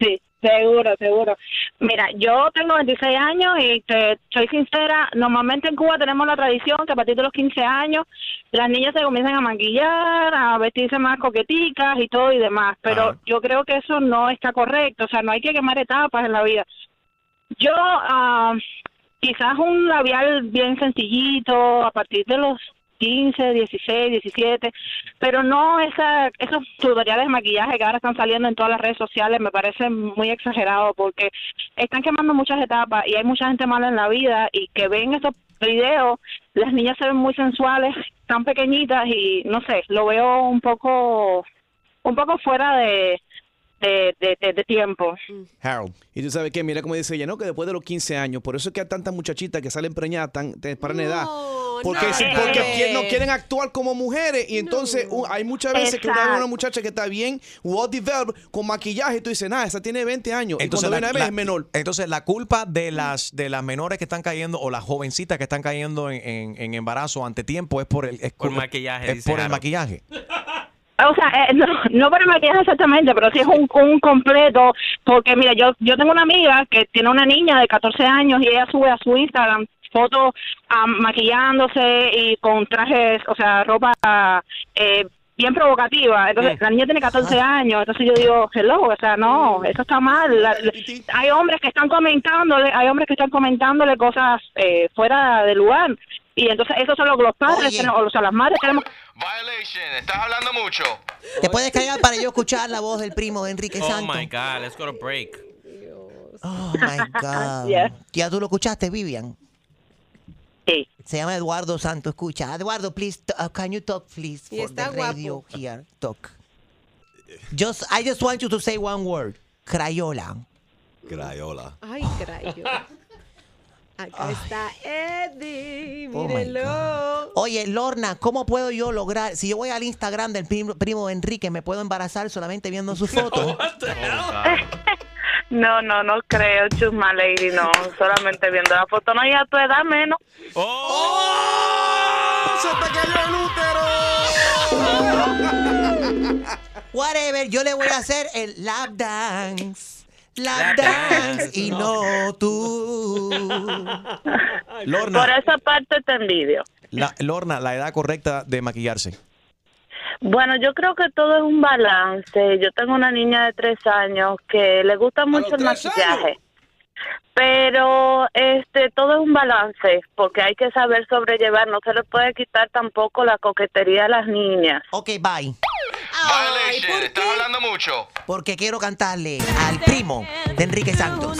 sí, seguro, seguro. Mira, yo tengo 26 años y te soy sincera, normalmente en Cuba tenemos la tradición que a partir de los 15 años las niñas se comienzan a maquillar, a vestirse más coqueticas y todo y demás, pero yo creo que eso no está correcto, o sea, no hay que quemar etapas en la vida. Yo, ah, quizás un labial bien sencillito a partir de los 15, 16, 17, pero no esa, esos tutoriales de maquillaje que ahora están saliendo en todas las redes sociales me parecen muy exagerados porque están quemando muchas etapas y hay mucha gente mala en la vida y que ven estos videos, las niñas se ven muy sensuales, tan pequeñitas y no sé, lo veo un poco, un poco fuera de, de, de, de- de tiempo. Harold. Y tú sabes qué, mira cómo dice ella, ¿no? Que después de los 15 años, por eso es que hay tantas muchachitas que salen preñadas tan temprana edad. Porque, no. sí, porque Eh. qui- no quieren actuar como mujeres. Y entonces u- hay muchas veces que uno ve a una Exacto. muchacha que está bien, well developed, con maquillaje, y tú dices, nada, esa tiene 20 años. Entonces y cuando la, viene a ver la- es menor. entonces, la culpa de las de las menores que están cayendo o las jovencitas que están cayendo en, en- en embarazo ante tiempo es por el es Por maquillaje, Es por el maquillaje. O sea, eh, no, no para maquillaje exactamente, pero sí es un, un completo, porque mira, yo yo tengo una amiga que tiene una niña de 14 años y ella sube a su Instagram fotos ah, maquillándose y con trajes, o sea, ropa eh, bien provocativa. Entonces, la niña tiene 14 años, entonces yo digo, hello, o sea, no, eso está mal. La- la- hay hombres que están comentándole, hay hombres que están comentándole cosas eh, fuera de lugar. Y entonces esos son los los padres, tenemos- o sea, las madres tenemos Estás hablando mucho. ¿Te puedes callar para yo escuchar la voz del primo de Enrique Oh Santos? my God, let's go to break. Oh my God. Yes. ¿Ya tú lo escuchaste, Vivian? Sí. Se llama Eduardo Santo. Escucha, Eduardo, please, uh, can you talk, please, Y for está the guapo. radio here? Talk. Just, I just want you to say one word. Crayola. Crayola. Ay, crayo. Acá está Eddie, Oh, mírenlo. Oye, Lorna, ¿cómo puedo yo lograr? Si yo voy al Instagram del primo, primo Enrique, ¿me puedo embarazar solamente viendo su foto? No, no, no creo, chusma lady, no. Solamente viendo la foto, no, y a tu edad menos. ¡Se te cayó el útero! Whatever, yo le voy a hacer el lap dance. Lap dance y no tú. Lorna. Por esa parte te envidio. La, Lorna, la edad correcta de maquillarse. Bueno, yo creo que todo es un balance. Yo tengo una niña de tres años que le gusta mucho el maquillaje. Pero este todo es un balance porque hay que saber sobrellevar. No se le puede quitar tampoco la coquetería a las niñas. Ok, bye. Violation, estás hablando mucho. Porque quiero cantarle al primo de Enrique Santos.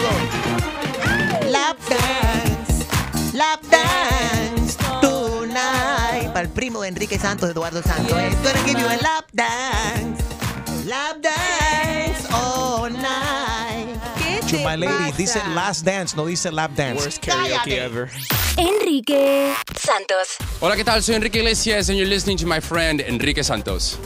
Voy. Lap dance, lap dance tonight. Para el primo de Enrique Santos, Eduardo Santos. Es gonna give you a lap dance, lap dance all night. To my lady, dice last dance, no dice lap dance. Worst karaoke ever. Enrique Santos. Hola, ¿qué tal? Soy Enrique Iglesias and you're listening to my friend Enrique Santos.